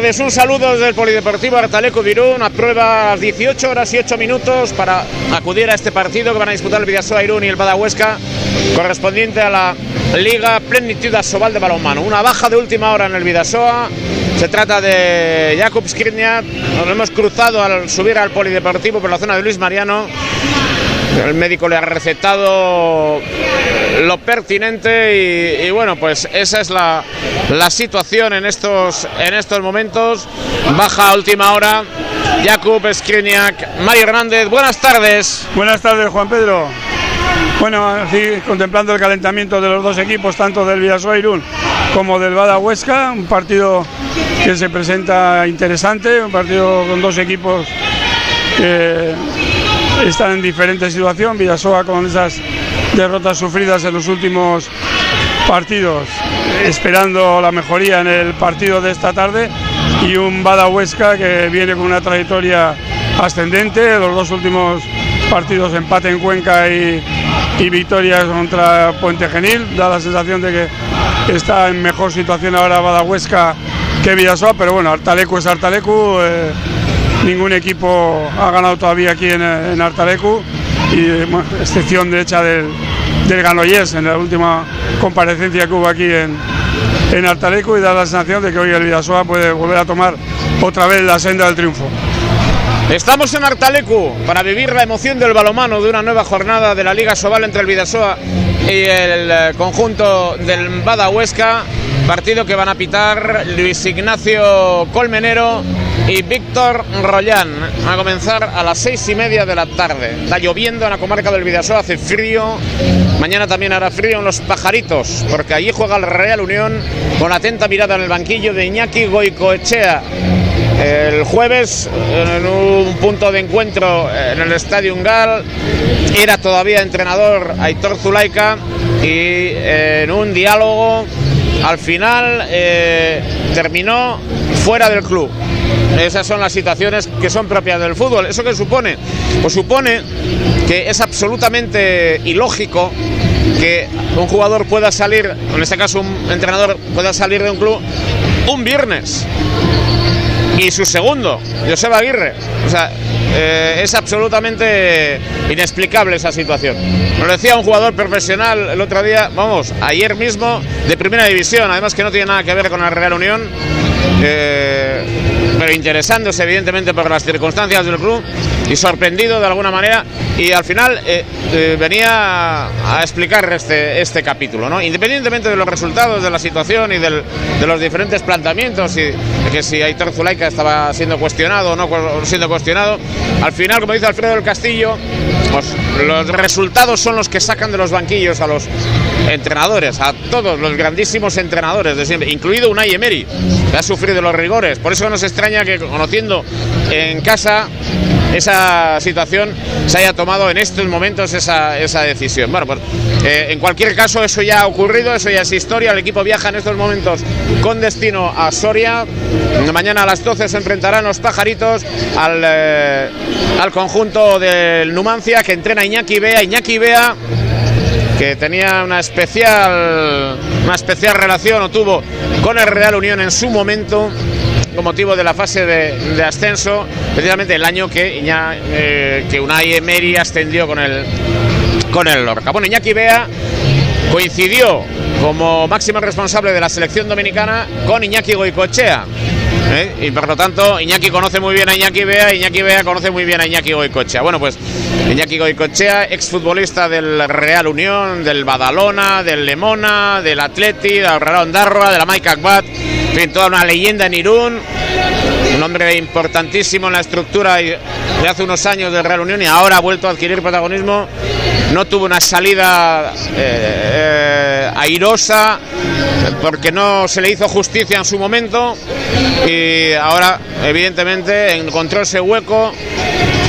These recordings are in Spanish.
tardes, un saludo desde el Polideportivo Artaleco Virún. A prueba 18 horas y 8 minutos para acudir a este partido que van a disputar el Vidasoa Irún y el Badahuesca, correspondiente a la Liga Plenitud Asobal de Balonmano. Una baja de última hora en el Vidasoa. Se trata de Jakub Skriniar. Nos hemos cruzado al subir al Polideportivo por la zona de Luis Mariano. El médico le ha recetado lo pertinente y, bueno, pues esa es la, la, situación en estos, en estos momentos. Baja a última hora. Jakub Skriniak, Mario Hernández, buenas tardes. Buenas tardes, Juan Pedro. Bueno, contemplando el calentamiento de los dos equipos, tanto del Vidasoa Irún como del Bada Huesca, un partido que se presenta interesante, un partido con dos equipos que están en diferente situación. Vidasoa con esas derrotas sufridas en los últimos partidos, esperando la mejoría en el partido de esta tarde. Y un Bada Huesca que viene con una trayectoria ascendente. Los dos últimos partidos, empate en Cuenca y, y victorias contra Puente Genil. Da la sensación de que está en mejor situación ahora Bada Huesca que Vidasoa, pero bueno, Artalecu es Artalecu. Eh, ningún equipo ha ganado todavía aquí en, en Artalecu, y, bueno, excepción de hecha del, del Ganoyes en la última comparecencia que hubo aquí en, en Artalecu y da la sensación de que hoy el Vidasoa puede volver a tomar otra vez la senda del triunfo. Estamos en Artalecu para vivir la emoción del balomano de una nueva jornada de la Liga Sobal entre el Vidasoa y el conjunto del Bada Huesca. Partido que van a pitar Luis Ignacio Colmenero y Víctor Rollán. Va a comenzar a las seis y media de la tarde. Está lloviendo en la comarca del Vidasoa, hace frío. Mañana también hará frío en los pajaritos, porque allí juega el Real Unión con atenta mirada en el banquillo de Iñaki Goicoechea. El jueves, en un punto de encuentro en el Estadio Ungal, era todavía entrenador Aitor Zulaika y en un diálogo al final eh, terminó fuera del club. Esas son las situaciones que son propias del fútbol. ¿Eso qué supone? Pues supone que es absolutamente ilógico que un jugador pueda salir, en este caso un entrenador pueda salir de un club un viernes y su segundo, Joseba Aguirre. O sea, eh, es absolutamente inexplicable esa situación. Nos decía un jugador profesional el otro día, vamos, ayer mismo, de primera división, además que no tiene nada que ver con la Real Unión. Eh, pero interesándose evidentemente por las circunstancias del club y sorprendido de alguna manera y al final eh, eh, venía a explicar este, este capítulo, ¿no? independientemente de los resultados, de la situación y del, de los diferentes planteamientos y de que si Aitor Zulaika estaba siendo cuestionado o no siendo cuestionado, al final, como dice Alfredo del Castillo, pues los resultados son los que sacan de los banquillos a los entrenadores, a todos los grandísimos entrenadores de siempre, incluido Unai Emery, que ha sufrido los rigores. Por eso nos extraña que conociendo en casa esa situación se haya tomado en estos momentos esa, esa decisión. Bueno, pues eh, en cualquier caso eso ya ha ocurrido, eso ya es historia. El equipo viaja en estos momentos con destino a Soria. Mañana a las 12 se enfrentarán los pajaritos al, eh, al conjunto del Numancia que entrena Iñaki Bea. Iñaki Bea que tenía una especial una especial relación o tuvo con el Real Unión en su momento con motivo de la fase de, ascenso, precisamente el año que, Iña, eh, que Unai Emery ascendió con el, con el Lorca. Bueno, Iñaki Bea coincidió como máximo responsable de la selección dominicana con Iñaki Goicochea. ¿Eh? Y por lo tanto, Iñaki conoce muy bien a Iñaki Bea, Iñaki Bea conoce muy bien a Iñaki Goicochea. Bueno, pues Iñaki Goicochea, exfutbolista del Real Unión, del Badalona, del Lemona, del Atleti, del Real Ondarroa, de la Maica Akbat, en toda una leyenda en Irún, un hombre importantísimo en la estructura de hace unos años del Real Unión y ahora ha vuelto a adquirir protagonismo. No tuvo una salida eh, eh, airosa porque no se le hizo justicia en su momento y ahora evidentemente encontró ese hueco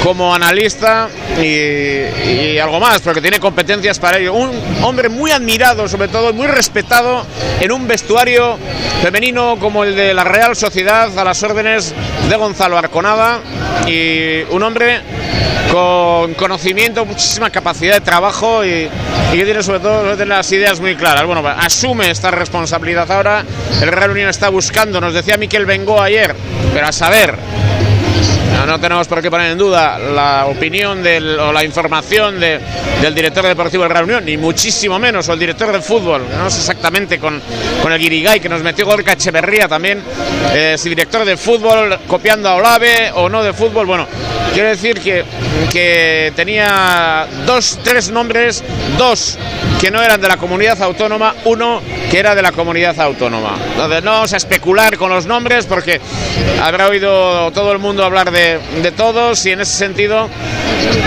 como analista y, y, algo más, porque tiene competencias para ello. Un hombre muy admirado, sobre todo, muy respetado en un vestuario femenino como el de la Real Sociedad, a las órdenes de Gonzalo Arconada, y un hombre con conocimiento, muchísima capacidad de trabajo y, que tiene sobre todo las ideas muy claras. Bueno, asume esta responsabilidad ahora. El Real Unión está buscando, nos decía Miquel Bengo ayer, pero a saber, no, tenemos por qué poner en duda la opinión o la información del director deportivo del Real Unión, ni muchísimo menos, o el director de fútbol, no sé exactamente con, con el Guirigay que nos metió Gorka Echeverría también, eh, si director de fútbol copiando a Olave o no de fútbol, bueno, quiero decir que, que tenía dos, tres nombres, dos que no eran de la comunidad autónoma, uno que era de la comunidad autónoma. Entonces no vamos a especular con los nombres porque habrá oído todo el mundo hablar de, de todos y en ese sentido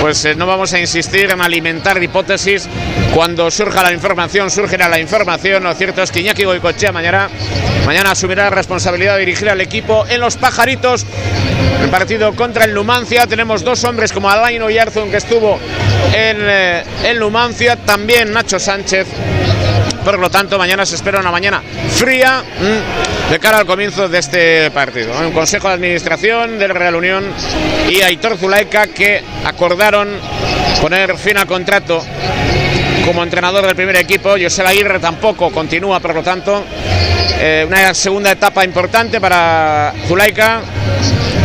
pues eh, no vamos a insistir en alimentar hipótesis cuando surja la información, surgirá la información. Lo cierto es que Iñaki Goicochea mañana, mañana asumirá la responsabilidad de dirigir al equipo en los pajaritos. El partido contra el Numancia. Tenemos dos hombres como Alain Oyarzun que estuvo en eh, Numancia. También Nacho Sánchez. Por lo tanto, mañana se espera una mañana fría mm, de cara al comienzo de este partido. Un consejo de administración del Real Unión y Aitor Zulaika que acordaron poner fin al contrato como entrenador del primer equipo. José Aguirre tampoco continúa, por lo tanto, eh, una segunda etapa importante para Zulaika.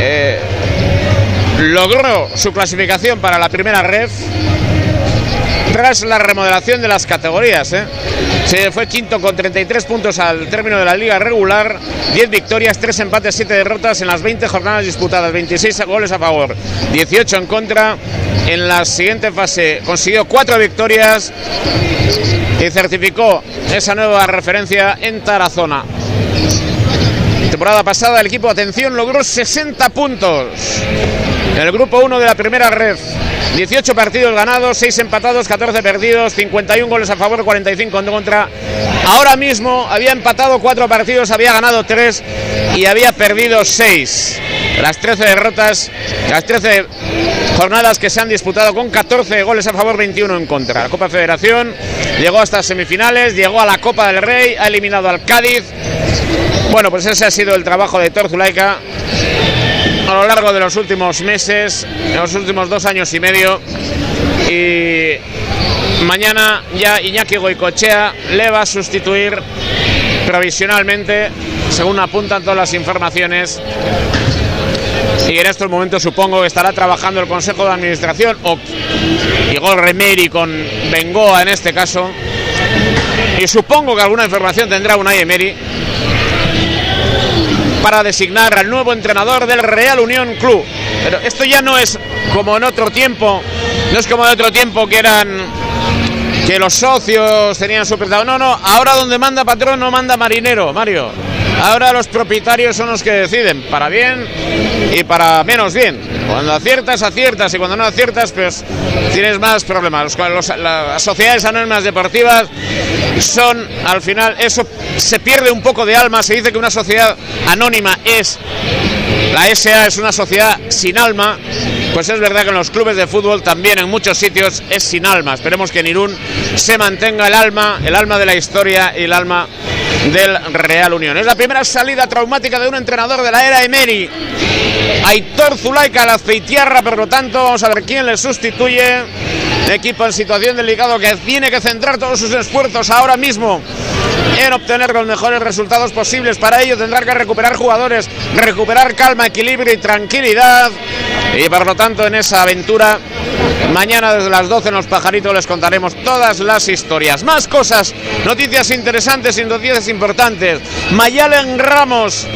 Eh, logró su clasificación para la primera red tras la remodelación de las categorías. ¿eh? Se fue quinto con 33 puntos al término de la liga regular, 10 victorias, 3 empates, 7 derrotas en las 20 jornadas disputadas, 26 goles a favor, 18 en contra. En la siguiente fase consiguió 4 victorias y certificó esa nueva referencia en Tarazona. Temporada pasada el equipo, atención, logró 60 puntos el grupo 1 de la primera red. 18 partidos ganados, 6 empatados, 14 perdidos, 51 goles a favor, 45 en contra. Ahora mismo había empatado 4 partidos, había ganado 3 y había perdido 6. Las 13 derrotas, las 13 jornadas que se han disputado con 14 goles a favor, 21 en contra. La Copa Federación llegó hasta semifinales, llegó a la Copa del Rey, ha eliminado al Cádiz. Bueno, pues ese ha sido el trabajo de Torzulaika a lo largo de los últimos meses, en los últimos dos años y medio. Y mañana ya Iñaki Goicochea le va a sustituir provisionalmente, según apuntan todas las informaciones. Y en estos momentos supongo que estará trabajando el Consejo de Administración o Igor Remeri con Bengoa en este caso. Y supongo que alguna información tendrá una Emery para designar al nuevo entrenador del Real Unión Club. Pero esto ya no es como en otro tiempo, no es como en otro tiempo que eran que los socios tenían su No, no, ahora donde manda patrón no manda marinero, Mario. Ahora los propietarios son los que deciden, para bien y para menos bien. Cuando aciertas, aciertas y cuando no aciertas, pues tienes más problemas. las sociedades anónimas deportivas son, al final, eso se pierde un poco de alma. Se dice que una sociedad anónima es, la SA es una sociedad sin alma. Pues es verdad que en los clubes de fútbol también en muchos sitios es sin alma. Esperemos que en Irún se mantenga el alma, el alma de la historia y el alma del Real Unión. Es la primera salida traumática de un entrenador de la era Emery. Aitor Zulaika, la aceitierra, por lo tanto, vamos a ver quién le sustituye. equipo en situación delicada que tiene que centrar todos sus esfuerzos ahora mismo en obtener los mejores resultados posibles. Para ello tendrá que recuperar jugadores, recuperar calma, equilibrio y tranquilidad. Y por lo tanto, en esa aventura Mañana desde las 12 en Los Pajaritos les contaremos todas las historias. Más cosas, noticias interesantes y noticias importantes. Mayalen Ramos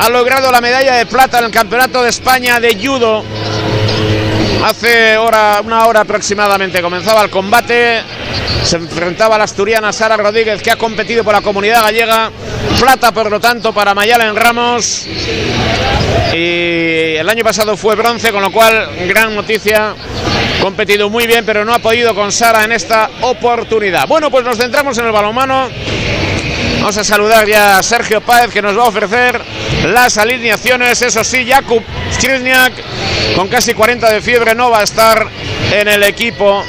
ha logrado la medalla de plata en el Campeonato de España de Judo. Hace hora, una hora aproximadamente comenzaba el combate. Se enfrentaba a la asturiana Sara Rodríguez, que ha competido por la comunidad gallega. Plata, por lo tanto, para Mayalen Ramos. Y el año pasado fue bronce, con lo cual, gran noticia competido muy bien, pero no ha podido con Sara en esta oportunidad. Bueno, pues nos centramos en el balonmano. Vamos a saludar ya a Sergio Páez que nos va a ofrecer las alineaciones. Eso sí, Jakub Skriniak con casi 40 de fiebre no va a estar en el equipo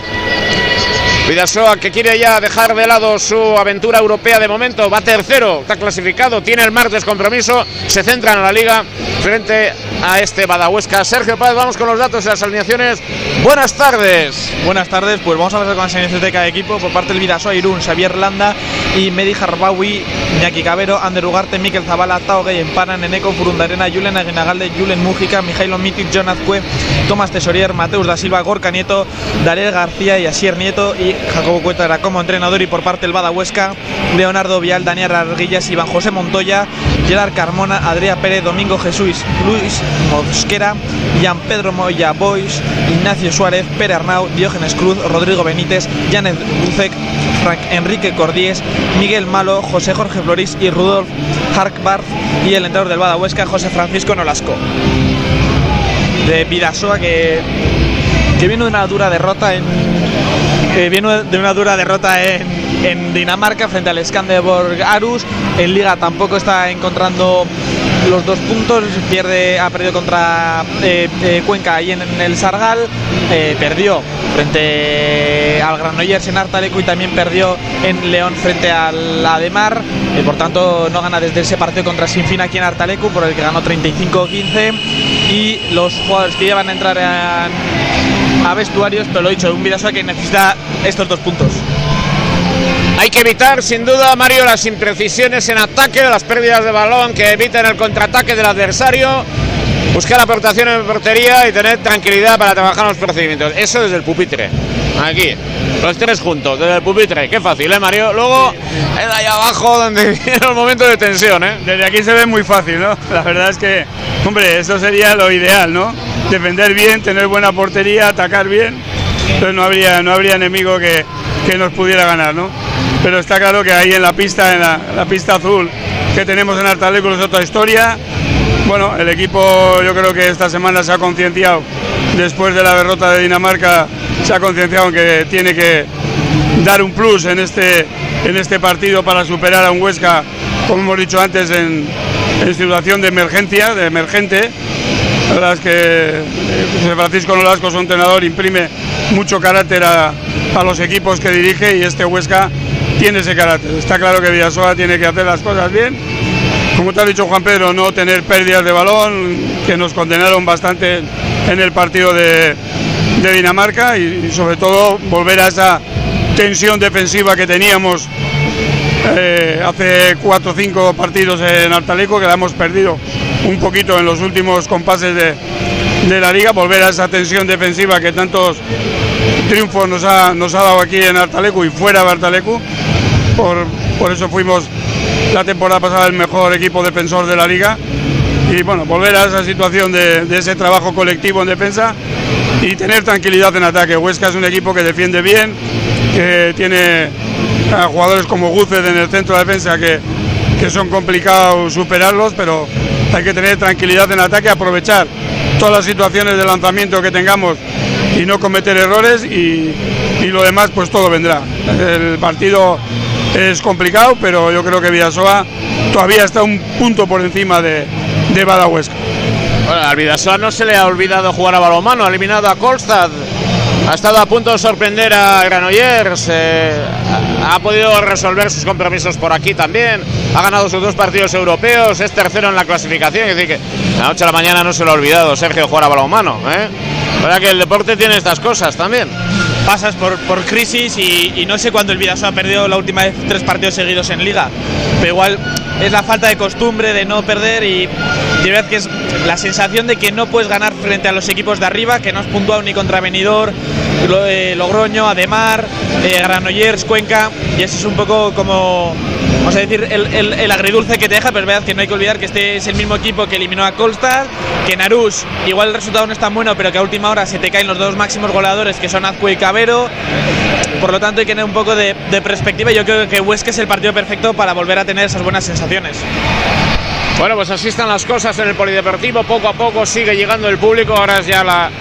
Vidasoa que quiere ya dejar de lado su aventura europea de momento, va tercero, está clasificado, tiene el martes compromiso, se centra en la liga frente a este Badahuesca. Sergio Paz, vamos con los datos y las alineaciones. Buenas tardes. Buenas tardes, pues vamos a ver con las alineaciones de cada equipo. Por parte del Vidasoa, Irún, Xavier Landa y Medi Harbawi, Iñaki Cabero, Ander Ugarte, Miquel Zabala, Tao Gay, Empana, Neneco, Furundarena, Julen Aguinagalde, Julen Mújica, Mijailo Mitic, John Azcue, Tomás Tesorier, Mateus da Silva, Gorka Nieto, Darel García y Asier Nieto y Jacobo Cuétara como entrenador y por parte del Bada Huesca, Leonardo Vial, Daniel Arguillas, Iván José Montoya, Gerard Carmona, Adrián Pérez, Domingo Jesús, Luis Mosquera, Jan Pedro Moya Boys, Ignacio Suárez, Pere Arnau, Diógenes Cruz, Rodrigo Benítez, Janet Bucek, Frank Enrique Cordíes, Miguel Malo, José Jorge Floris y Rudolf Harkbarth y el entrenador del Bada Huesca, José Francisco Nolasco. De Vidasoa que, que viene de una dura derrota en viene de una dura derrota en, Dinamarca frente al Skanderborg Arus. En Liga tampoco está encontrando los dos puntos. Pierde, ha perdido contra eh, eh, Cuenca ahí en, el Sargal. Eh, perdió frente al Granollers en Artaleco y también perdió en León frente al Ademar. Por tanto, no gana desde ese partido contra Sinfín aquí en Artalecu, por el que ganó 35-15. Y los jugadores que llevan a entrar a, a vestuarios, pero lo he dicho, un Vidasoa que necesita estos dos puntos. Hay que evitar, sin duda, Mario, las imprecisiones en ataque, las pérdidas de balón que eviten el contraataque del adversario, buscar aportación en portería y tener tranquilidad para trabajar los procedimientos. Eso desde el pupitre. Aquí, los tres juntos, desde el pupitre. Qué fácil, ¿eh, Mario? Luego, es ahí abajo donde viene el momento de tensión, ¿eh? Desde aquí se ve muy fácil, ¿no? La verdad es que, hombre, eso sería lo ideal, ¿no? Defender bien, tener buena portería, atacar bien. Entonces no habría, no habría enemigo que, que nos pudiera ganar, ¿no? Pero está claro que ahí en la pista, en la, pista azul que tenemos en Artaleco es otra historia. Bueno, el equipo yo creo que esta semana se ha concienciado, después de la derrota de Dinamarca, se ha concienciado en que tiene que dar un plus en este, en este partido para superar a un Huesca, como hemos dicho antes, en, en situación de emergencia, de emergente. La verdad es que eh, José Francisco Nolasco, su entrenador, imprime mucho carácter a, los equipos que dirige y este Huesca tiene ese carácter. Está claro que Villasoa tiene que hacer las cosas bien. Como te ha dicho Juan Pedro, no tener pérdidas de balón, que nos condenaron bastante en el partido de, Dinamarca y, sobre todo volver a esa tensión defensiva que teníamos eh, hace cuatro o cinco partidos en Artaleco, que la hemos perdido un poquito en los últimos compases de, de la liga, volver a esa tensión defensiva que tantos triunfos nos ha, nos ha dado aquí en Artalecu y fuera de Artalecu. Por, por eso fuimos la temporada pasada el mejor equipo defensor de la liga. Y bueno, volver a esa situación de, de ese trabajo colectivo en defensa y tener tranquilidad en ataque. Huesca es un equipo que defiende bien, que tiene a jugadores como Guzed en el centro de defensa que, que son complicados superarlos, pero hay que tener tranquilidad en ataque, aprovechar todas las situaciones de lanzamiento que tengamos y no cometer errores y, y, lo demás pues todo vendrá. El partido es complicado, pero yo creo que Vidasoa todavía está un punto por encima de, de Badahuesca. Bueno, al Vidasoa no se le ha olvidado jugar a balonmano, ha eliminado a Kolstad. Ha estado a punto de sorprender a Granollers, eh, ha podido resolver sus compromisos por aquí también, ha ganado sus dos partidos europeos, es tercero en la clasificación, es decir que la noche a la mañana no se lo ha olvidado Sergio jugar a balonmano. ¿eh? ¿Verdad que el deporte tiene estas cosas también? Pasas por, por crisis y, no sé cuándo el Vidasoa ha perdido la última vez tres partidos seguidos en liga, pero igual es la falta de costumbre de no perder y de verdad que es la sensación de que no puedes ganar frente a los equipos de arriba, que no has puntuado ni contra Benidorm, eh, Logroño, Ademar, eh, Granollers, Cuenca, y eso es un poco como, vamos a decir, el, el, el, agridulce que te deja, pero es verdad que no hay que olvidar que este es el mismo equipo que eliminó a Colstad, que Narús, igual el resultado no es tan bueno, pero que a última hora se te caen los dos máximos goleadores, que son Azcue y Cabero, por lo tanto hay que tener un poco de, de perspectiva, yo creo que Huesca es el partido perfecto para volver a tener esas buenas sensaciones. Bueno, pues así están las cosas en el Polideportivo. Poco a poco sigue llegando el público. Ahora es ya la,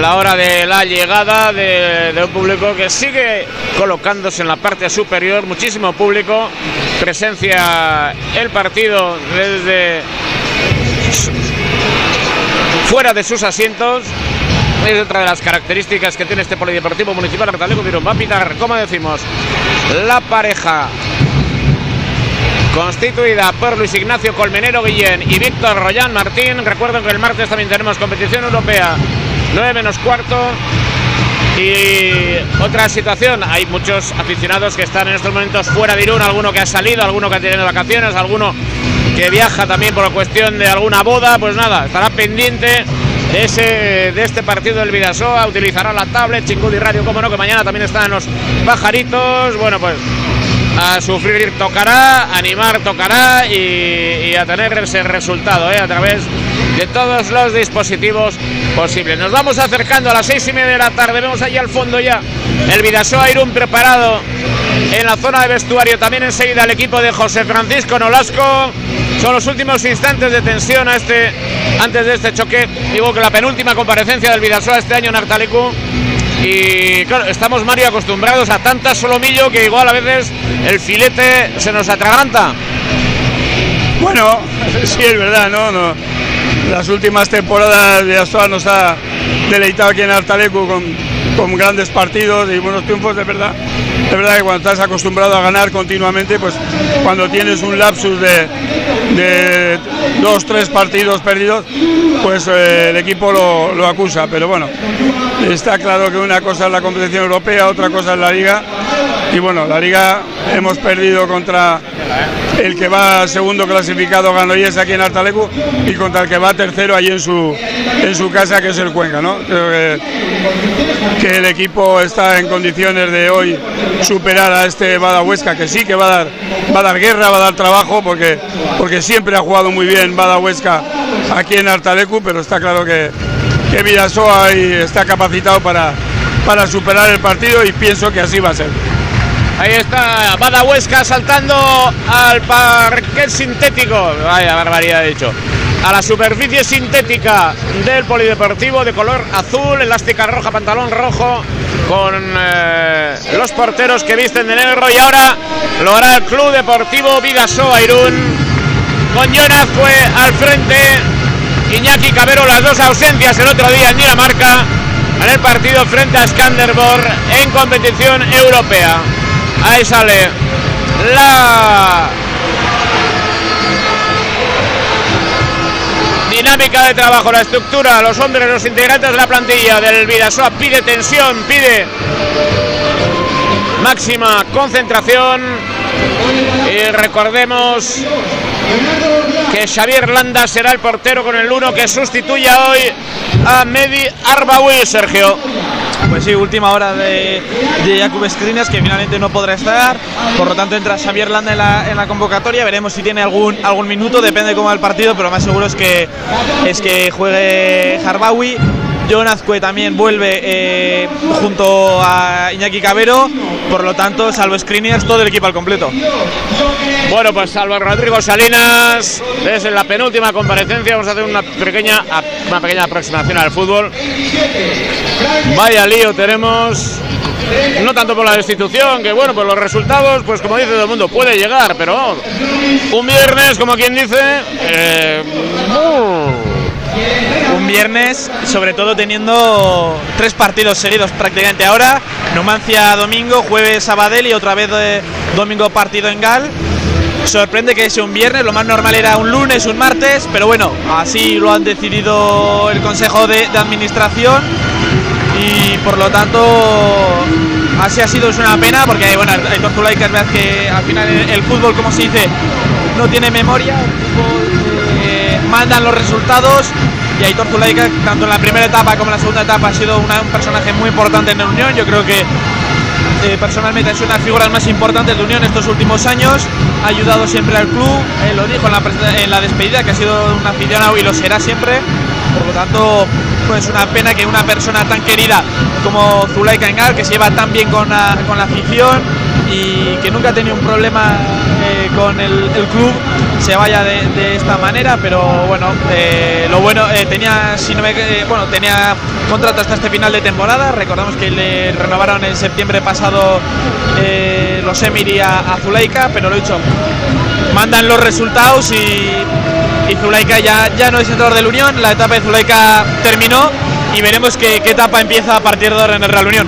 la hora de la llegada de, de, un público que sigue colocándose en la parte superior. Muchísimo público. Presencia el partido desde fuera de sus asientos. es otra de las características que tiene este polideportivo municipal Artaleco Virón. Va a pitar, como decimos, la pareja constituida por Luis Ignacio Colmenero Guillén y Víctor Royán Martín. Recuerden que el martes también tenemos competición europea, 9 menos cuarto. Y otra situación, hay muchos aficionados que están en estos momentos fuera de Irún, alguno que ha salido, alguno que ha tenido vacaciones, alguno que viaja también por cuestión de alguna boda, pues nada, estará pendiente de, ese, de este partido del Vidasoa, utilizará la tablet, Chingudi Radio, como no, que mañana también están los pajaritos, bueno, pues a sufrir tocará, animar tocará y, a tener ese resultado ¿eh? a través de todos los dispositivos posibles. Nos vamos acercando a las seis y media de la tarde, vemos allí al fondo ya el Vidasoa Irún preparado en la zona de vestuario, también enseguida el equipo de José Francisco Nolasco. Son los últimos instantes de tensión a este, antes de este choque. Digo que la penúltima comparecencia del Vidasoa este año en Artalecu y claro, estamos Mario acostumbrados a tanta solomillo que igual a veces el filete se nos atraganta. Bueno, sí es verdad, ¿no? Las últimas temporadas Vidasoa nos ha deleitado aquí en Artalecu con, con grandes partidos y buenos triunfos, de verdad. De verdad que cuando estás acostumbrado a ganar continuamente, pues cuando tienes un lapsus de, de dos, tres partidos perdidos, pues eh, el equipo lo, lo acusa. Pero bueno, está claro que una cosa es la competición europea, otra cosa es la liga. Y bueno, la liga hemos perdido contra el que va segundo clasificado Ganoyes aquí en Artalecu y contra el que va tercero allí en su en su casa que es el Cuenca, ¿no? Creo que, que el equipo está en condiciones de hoy superar a este Bada Huesca, que sí que va a dar va a dar guerra, va a dar trabajo porque porque siempre ha jugado muy bien Bada Huesca aquí en Artalecu, pero está claro que que Vidasoa ahí está capacitado para para superar el partido y pienso que así va a ser. Ahí está Bada Huesca saltando al parquet sintético. Vaya barbaridad, he dicho. A la superficie sintética del polideportivo de color azul, elástica roja, pantalón rojo, con eh, los porteros que visten de negro. Y ahora lo hará el Club Deportivo Vidasoa Irún, con Jonazue al frente. Iñaki Cabero, las dos ausencias el otro día en Dinamarca, en el partido frente a Skanderborg en competición europea. Ahí sale la dinámica de trabajo, la estructura, los hombres, los integrantes de la plantilla del Vidasoa pide tensión, pide máxima concentración y recordemos que Xavier Landa será el portero con el 1 que sustituye hoy a Medi Arbaui, Sergio. Pues sí, última hora de, de Jakub que finalmente no podrá estar. Por lo tanto, entra Xavier Landa en la, convocatoria. Veremos si tiene algún, algún minuto, depende de cómo va el partido, pero más seguro es que, es que juegue Harbawi. John Azcue también vuelve eh, junto a Iñaki Cabero, por lo tanto, salvo Skriniar, todo el equipo al completo. Bueno, pues salvo Rodrigo Salinas, es en la penúltima comparecencia, vamos a hacer una pequeña, una pequeña aproximación al fútbol. Vaya lío tenemos, no tanto por la destitución, que bueno, pues los resultados, pues como dice todo el mundo, puede llegar, pero un viernes, como quien dice, eh, un viernes, sobre todo teniendo tres partidos seguidos prácticamente ahora. Numancia domingo, jueves Sabadell y otra vez eh, domingo partido en Gal. Sorprende que sea un viernes, lo más normal era un lunes, un martes, pero bueno, así lo han decidido el Consejo de, de Administración y por lo tanto así ha sido, es una pena porque bueno, Aitor Zulaika es verdad que al final el, el, fútbol, como se dice, no tiene memoria, el fútbol eh, mandan los resultados y Aitor Zulaika, tanto en la primera etapa como en la segunda etapa, ha sido un personaje muy importante en la Unión. Yo creo que eh, personalmente es una de las figuras más importantes de Unión estos últimos años. Ha ayudado siempre al club, eh, lo dijo en la, en la, despedida, que ha sido un aficionado y lo será siempre. Por lo tanto, pues una pena que una persona tan querida como Zulaika Engal, que se lleva tan bien con la, con la afición y que nunca ha tenido un problema eh, con el, club, se vaya de, esta manera. Pero bueno, eh, lo bueno, eh, tenía, si no me, bueno, tenía contrato hasta este final de temporada. Recordamos que le renovaron en septiembre pasado los Emiri a, a Zulaika, pero lo he dicho, mandan los resultados y y Zulaika ya, ya no es entrenador de la Unión, la etapa de Zulaika terminó y veremos qué, etapa empieza a partir de ahora en el Real Unión.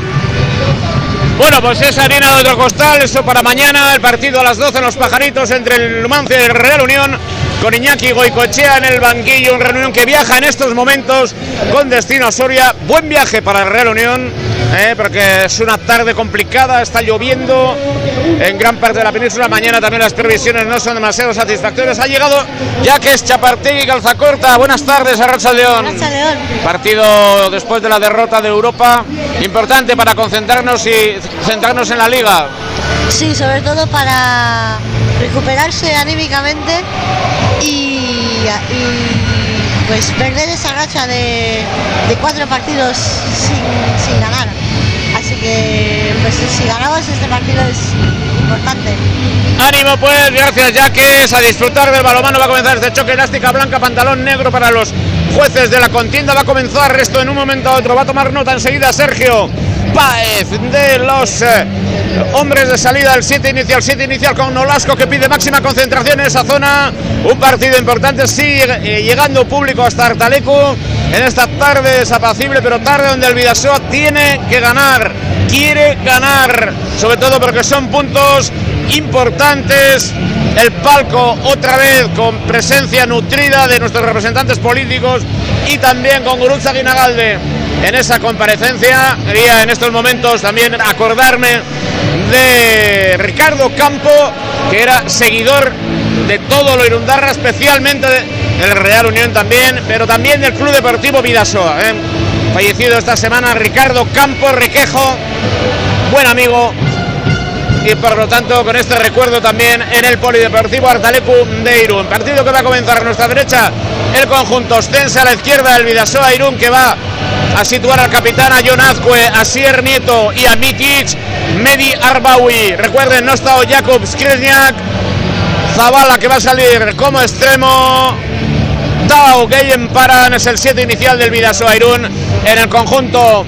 Bueno, pues es harina de otro costal, eso para mañana, el partido a las 12 en los pajaritos entre el Numancia y el Real Unión con Iñaki Goicochea en el banquillo, un reunión que viaja en estos momentos con destino a Soria. Buen viaje para el Real Unión, eh, porque es una tarde complicada, está lloviendo en gran parte de la península. Mañana también las previsiones no son demasiado satisfactorias. Ha llegado ya que es Chapartegui Calzacorta. Buenas tardes, Arracha León. León. Partido después de la derrota de Europa, importante para concentrarnos y centrarnos en la liga. Sí, sobre todo para recuperarse anímicamente y, pues perder esa racha de, cuatro partidos sin, ganar. Así que pues si ganamos este partido es importante. Ánimo pues, gracias Jaques, a disfrutar del balomano va a comenzar este choque elástica blanca, pantalón negro para los jueces de la contienda, va a comenzar esto en un momento a otro, va a tomar nota enseguida Sergio Páez de los eh, hombres de salida del 7 inicial, 7 inicial con Nolasco que pide máxima concentración en esa zona. Un partido importante, sigue eh, llegando público hasta Artaleco en esta tarde desapacible, pero tarde donde el Vidasoa tiene que ganar, quiere ganar, sobre todo porque son puntos importantes. El palco otra vez con presencia nutrida de nuestros representantes políticos y también con Gurutza Guinagalde en esa comparecencia. Quería en estos momentos también acordarme de Ricardo Campo, que era seguidor de todo lo Irundarra, especialmente del Real Unión también, pero también del Club Deportivo Vidasoa. ¿eh? Fallecido esta semana Ricardo Campo Riquejo, buen amigo. Y por lo tanto, con este recuerdo también en el Polideportivo Artalecu de Irún. Partido que va a comenzar a nuestra derecha, el conjunto ostense a la izquierda del Vidasoa Irún, que va a situar al capitán, a John Azcue, a Sier Nieto y a Mitic, Medi Arbawi. Recuerden, no está Jakub Skriniak, Zavala que va a salir como extremo. Tao Geyen Paran es el 7 inicial del Vidaso Airún en el conjunto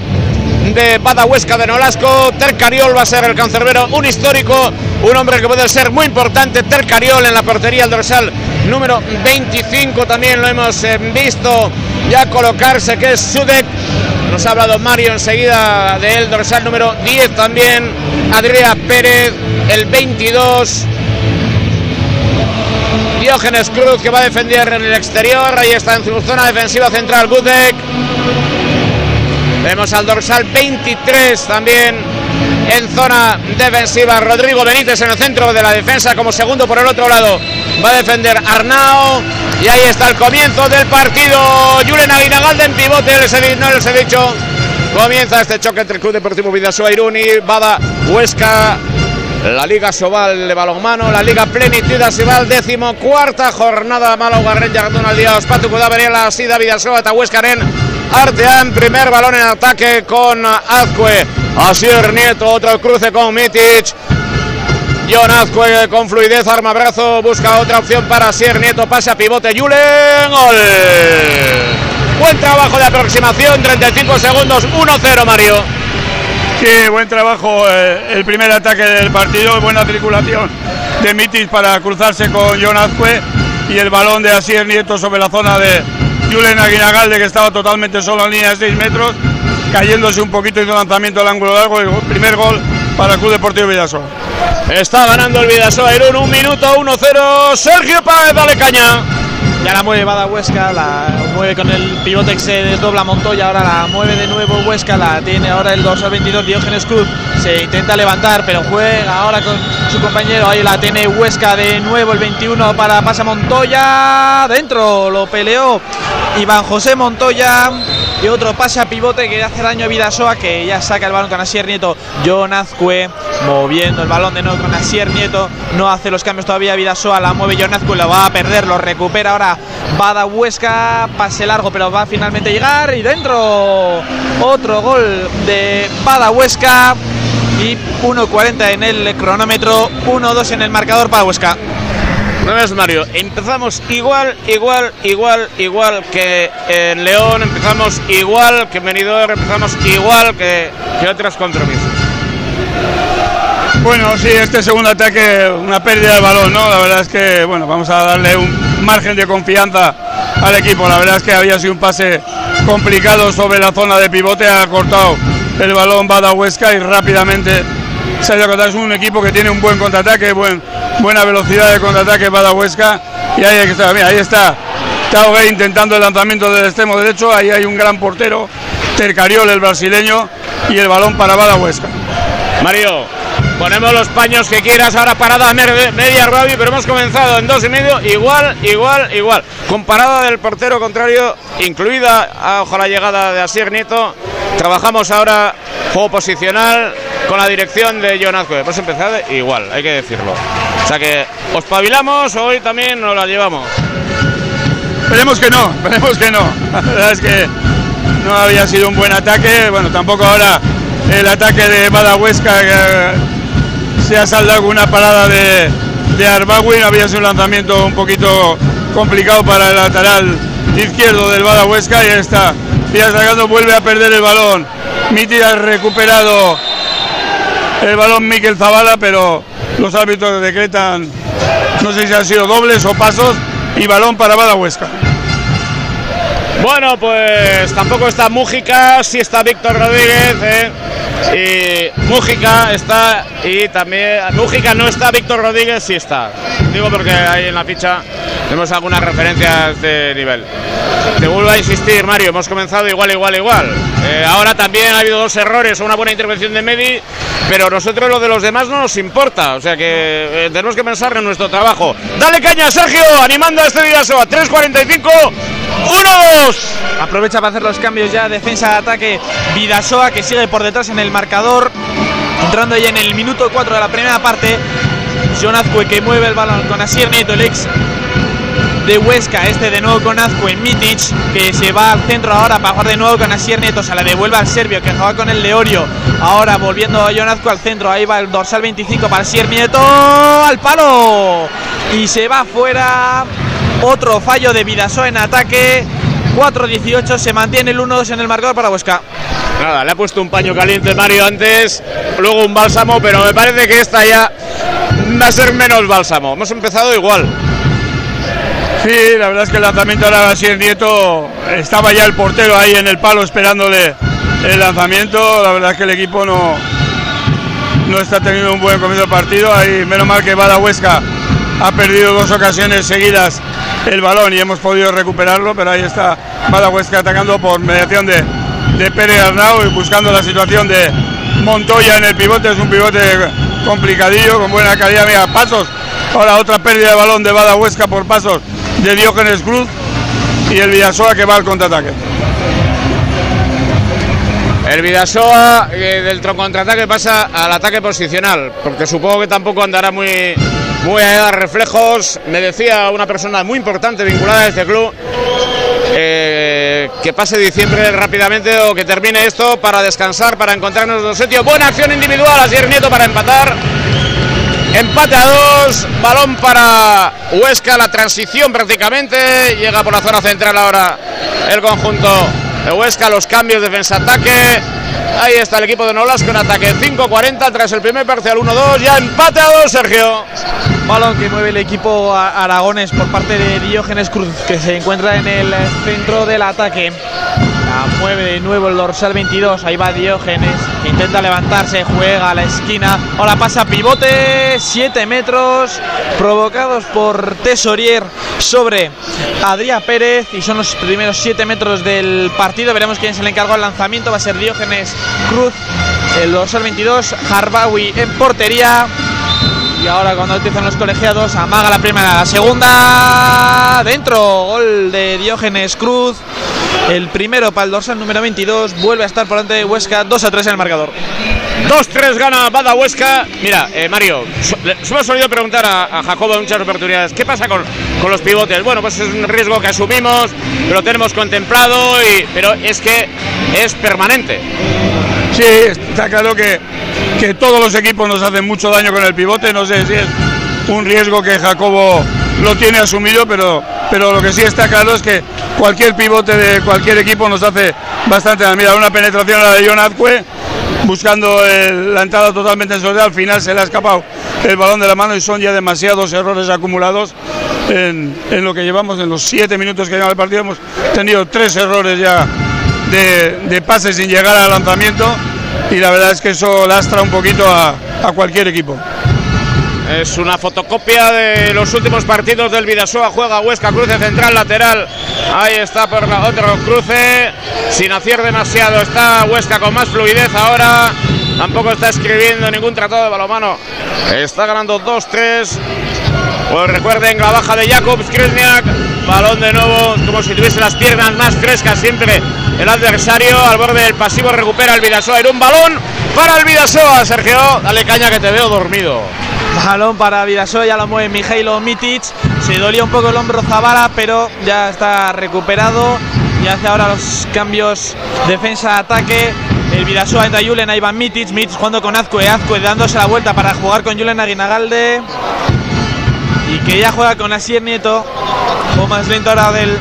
de Badahuesca de Nolasco. Tercariol va a ser el cancerbero, un histórico, un hombre que puede ser muy importante. Tercariol en la portería, el dorsal número 25 también lo hemos eh, visto ya colocarse, que es Sudek. Nos ha hablado Mario enseguida de él, dorsal número 10 también. Adrià Pérez, el 22. Diógenes Cruz que va a defender en el exterior. Ahí está en su zona defensiva central Gudek. Vemos al dorsal 23 también en zona defensiva. Rodrigo Benítez en el centro de la defensa como segundo por el otro lado. Va a defender Arnao. Y ahí está el comienzo del partido. Julen Aguinagalde en pivote. no les he dicho. Comienza este choque entre el Club Deportivo Vidasoa Irún y Bada Huesca. La Liga Sobal de balonmano, la Liga Plenitud Sobal, décimo cuarta jornada Málaga Ranger Donald Díaz, Patu la Sida Vidasoa, Tahuescaren, Artean, primer balón en ataque con Azcue, Asier Nieto, otro cruce con Mitic, John Azcue con fluidez, arma brazo, busca otra opción para Asier Nieto, pase a pivote, Julen, gol. Buen trabajo de aproximación, 35 segundos, 1-0 Mario. Sí, buen trabajo eh, el primer ataque del partido, buena circulación de Mitis para cruzarse con John Azcue y el balón de Asier Nieto sobre la zona de Julen Aguinagalde que estaba totalmente solo en línea de 6 metros, cayéndose un poquito y un lanzamiento al ángulo largo, el primer gol para el Club Deportivo Vidasoa. Está ganando el Vidasoa Irún, un minuto 1-0, Sergio Páez, dale caña. Ya la mueve Bada Huesca, la mueve con el pivote que se desdobla Montoya, ahora la mueve de nuevo Huesca, la tiene ahora el 2 al 22 Diógenes Cruz, se intenta levantar, pero juega ahora con su compañero, ahí la tiene Huesca de nuevo el 21 para pasa Montoya, dentro lo peleó Iván José Montoya y otro pase a pivote que hace daño a Vidasoa que ya saca el balón con Asier Nieto, John moviendo el balón de nuevo con Asier Nieto, no hace los cambios todavía Vidasoa, la mueve John Azcue, lo va a perder, lo recupera ahora Bada Huesca, pase largo, pero va a finalmente llegar. Y dentro otro gol de Bada Huesca. Y 1.40 en el cronómetro, 1-2 en el marcador para Huesca. No ves, Mario, empezamos igual, igual, igual, igual que en León, empezamos igual que en Benidorm, empezamos igual que, que otros compromisos. Bueno, sí, este segundo ataque, una pérdida de balón, ¿no? La verdad es que, bueno, vamos a darle un margen de confianza al equipo. La verdad es que había sido un pase complicado sobre la zona de pivote, ha cortado el balón Bada Huesca y rápidamente ido Es un equipo que tiene un buen contraataque, buen, buena velocidad de contraataque Bada Huesca y ahí está, ahí está intentando el lanzamiento del extremo derecho, ahí hay un gran portero, Tercariol el brasileño y el balón para Bada Huesca. Mario, Ponemos los paños que quieras, ahora parada media Rabi, pero hemos comenzado en dos y medio, igual, igual, igual. Con parada del portero contrario, incluida, ojo la llegada de Asier Nieto. Trabajamos ahora juego posicional con la dirección de John Azcue. Hemos empezado igual, hay que decirlo. O sea que os pavilamos, hoy también nos la llevamos. Esperemos que no, esperemos que no. La verdad es que no había sido un buen ataque. Bueno, tampoco ahora el ataque de Badahuesca se ha saldado una parada de, de había sido un lanzamiento un poquito complicado para el lateral izquierdo del Bada Huesca y está. Y sacando vuelve a perder el balón. Miti ha recuperado el balón Miquel Zavala, pero los árbitros decretan, no sé si han sido dobles o pasos, y balón para Bada Huesca. Bueno, pues tampoco está Mújica, sí está Víctor Rodríguez. ¿eh? Y Mújica está y también Mújica no está, Víctor Rodríguez sí está. Digo porque ahí en la ficha tenemos algunas referencias de nivel. Te vuelvo a insistir, Mario, hemos comenzado igual, igual, igual. Eh, ahora también ha habido dos errores, una buena intervención de Medi, pero nosotros lo de los demás no nos importa. O sea que eh, tenemos que pensar en nuestro trabajo. Dale caña, Sergio, animando a este día a 3.45. 1-2. Aprovecha para hacer los cambios ya. Defensa de ataque. Vidasoa que sigue por detrás en el marcador. Entrando ya en el minuto 4 de la primera parte. Jonazcue que mueve el balón con Asier Nieto, el ex de Huesca. Este de nuevo con Azcue. Mitic que se va al centro ahora para jugar de nuevo con Asier Nieto. Se la devuelve al serbio que juega con el Leorio. Ahora volviendo a Jonazcue al centro. Ahí va el dorsal 25 para Asier Nieto. Al palo. Y se va fuera. Otro fallo de Vidasoa en ataque. 4-18 se mantiene el 1-2 en el marcador para Huesca. Nada, le ha puesto un paño caliente Mario antes, luego un bálsamo, pero me parece que esta ya va a ser menos bálsamo. Hemos empezado igual. Sí, la verdad es que el lanzamiento ahora así en Nieto estaba ya el portero ahí en el palo esperándole el lanzamiento. La verdad es que el equipo no, no está teniendo un buen comienzo de partido. Ahí menos mal que va la Huesca ha perdido dos ocasiones seguidas el balón y hemos podido recuperarlo, pero ahí está Huesca atacando por mediación de, de Pérez Arnau y buscando la situación de Montoya en el pivote, es un pivote complicadillo, con buena calidad, mira, pasos, ahora otra pérdida de balón de Huesca por pasos de Diógenes Cruz y el Villasoa que va al contraataque. El Vidasoa eh, del contraataque pasa al ataque posicional, porque supongo que tampoco andará muy, muy a reflejos. Me decía una persona muy importante vinculada a este club eh, que pase diciembre rápidamente o que termine esto para descansar, para encontrarnos dos sitios. Buena acción individual, así Nieto para empatar. Empate a dos, balón para Huesca, la transición prácticamente. Llega por la zona central ahora el conjunto de Huesca, los cambios defensa-ataque. Ahí está el equipo de Nolas con ataque 5-40 tras el primer parcial 1-2. Ya empate a 2, Sergio. Balón que mueve el equipo Aragones por parte de Diógenes Cruz, que se encuentra en el centro del ataque. La mueve de nuevo el dorsal 22. Ahí va Diógenes. intenta levantarse, juega a la esquina. Ahora pasa pivote, 7 metros, provocados por Tesorier sobre Adrián Pérez. Y son los primeros 7 metros del partido. Veremos quién se le encargó el lanzamiento. Va a ser Diógenes Cruz. El dorsal 22, Harbawi en portería. Y ahora cuando empiezan los colegiados, amaga la primera, la segunda, dentro, gol de Diógenes Cruz. El primero para el dorsal número 22, vuelve a estar por delante de Huesca, 2 a 3 en el marcador. 2-3 gana Bada Huesca. Mira, eh, Mario, hemos solido preguntar a, Jacobo en muchas oportunidades, ¿qué pasa con, con, los pivotes? Bueno, pues es un riesgo que asumimos, lo tenemos contemplado, y, pero es que es permanente. Sí, está claro que, que todos los equipos nos hacen mucho daño con el pivote. No sé si es un riesgo que Jacobo lo tiene asumido, pero, pero lo que sí está claro es que cualquier pivote de cualquier equipo nos hace bastante daño. Mira, una penetración a la de John buscando la entrada totalmente en soledad. Al final se le ha escapado el balón de la mano y son ya demasiados errores acumulados en, en lo que llevamos, en los siete minutos que lleva el partido, hemos tenido tres errores ya de, de pases sin llegar al lanzamiento y la verdad es que eso lastra un poquito a, a cualquier equipo. Es una fotocopia de los últimos partidos del Vidasoa. Juega Huesca, cruce central, lateral. Ahí está por otro cruce. Sin hacer demasiado. Está Huesca con más fluidez ahora. Tampoco está escribiendo ningún tratado de balomano. Está ganando 2-3. Pues recuerden la baja de Jakobs Krasniak. Balón de nuevo, como si tuviese las piernas más frescas siempre el adversario. Al borde del pasivo recupera el Vidasoa. Era un balón para el Vidasoa. Sergio, dale caña que te veo dormido. Balón para Vidasoa, ya lo mueve Mijailo Mitic. Se dolía un poco el hombro Zabala, pero ya está recuperado y hace ahora los cambios defensa-ataque. El Vidasoa entra Julen a Iván Mitic, Mitic jugando con Azcue, Azcue dándose la vuelta para jugar con Julen Aguinagalde. Y que ya juega con Asier Nieto, o más lento ahora del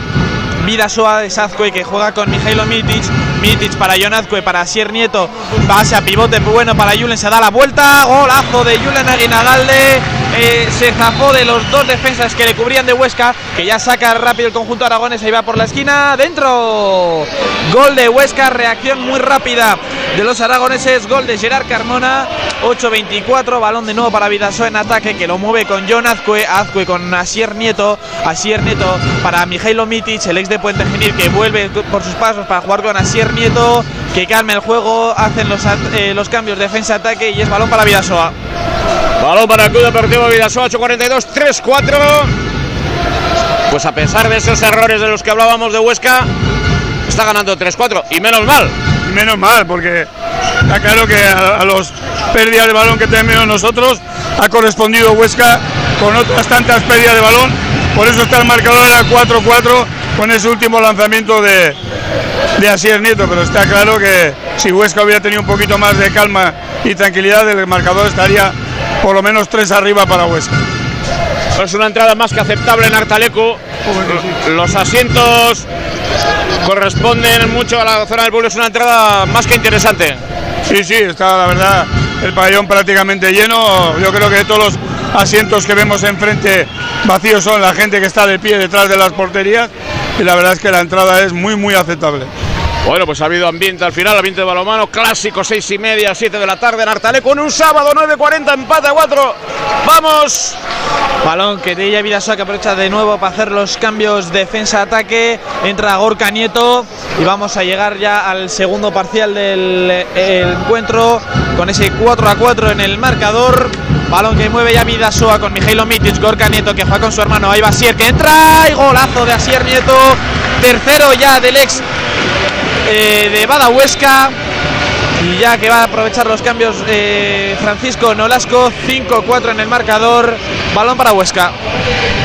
Vidasoa de Azcue que juega con Mijailo Mitic. Mitic para John Azcue, para Asier Nieto, pase a pivote bueno para Julen, se da la vuelta, golazo de Julen Aguinagalde, eh, se zafó de los dos defensas que le cubrían de Huesca, que ya saca rápido el conjunto aragonés, ahí va por la esquina, dentro, gol de Huesca, reacción muy rápida de los aragoneses, gol de Gerard Carmona, 8-24, balón de nuevo para Vidasoa en ataque, que lo mueve con John Azcue, Azcue con Asier Nieto, Asier Nieto para Mijailo Mitic, el ex de Puente Genil, que vuelve por sus pasos para jugar con Asier Nieto, que calme el juego, hacen los, eh, los cambios defensa-ataque y es balón para Vidasoa. Balón para el Club Deportivo Vidasoa, 8-42, 3-4. Pues a pesar de esos errores de los que hablábamos de Huesca, está ganando 3-4 y menos mal. Menos mal, porque está claro que a, a los pérdidas de balón que tenemos nosotros ha correspondido Huesca con otras tantas pérdidas de balón. Por eso está el marcador a 4-4 con ese último lanzamiento de, de Asier Nieto, pero está claro que si Huesca hubiera tenido un poquito más de calma y tranquilidad, el marcador estaría por lo menos tres arriba para Huesca. Es una entrada más que aceptable en Artalecu. Los asientos corresponden mucho a la zona del pueblo. Es una entrada más que interesante. Sí, sí, está la verdad el pabellón prácticamente lleno. Yo creo que todos los asientos que vemos enfrente vacíos son la gente que está de pie detrás de las porterías y la verdad es que la entrada es muy, muy aceptable. Bueno, pues ha habido ambiente al final, ambiente de balomano, clásico, seis y media, 7 de la tarde en Artaleco, en un sábado, 9.40, empate a 4. ¡Vamos! Balón que de ella Vidasoa que aprovecha de nuevo para hacer los cambios defensa-ataque. Entra Gorka Nieto y vamos a llegar ya al segundo parcial del el encuentro con ese 4 a 4 en el marcador. Balón que mueve ya Vidasoa con Mijailo Mitic, Gorka Nieto que juega con su hermano. Ahí va Asier que entra y golazo de Asier Nieto. Tercero ya del ex eh, de Bada Huesca. Y ya que va a aprovechar los cambios eh, Francisco Nolasco, 5-4 en el marcador, balón para Huesca.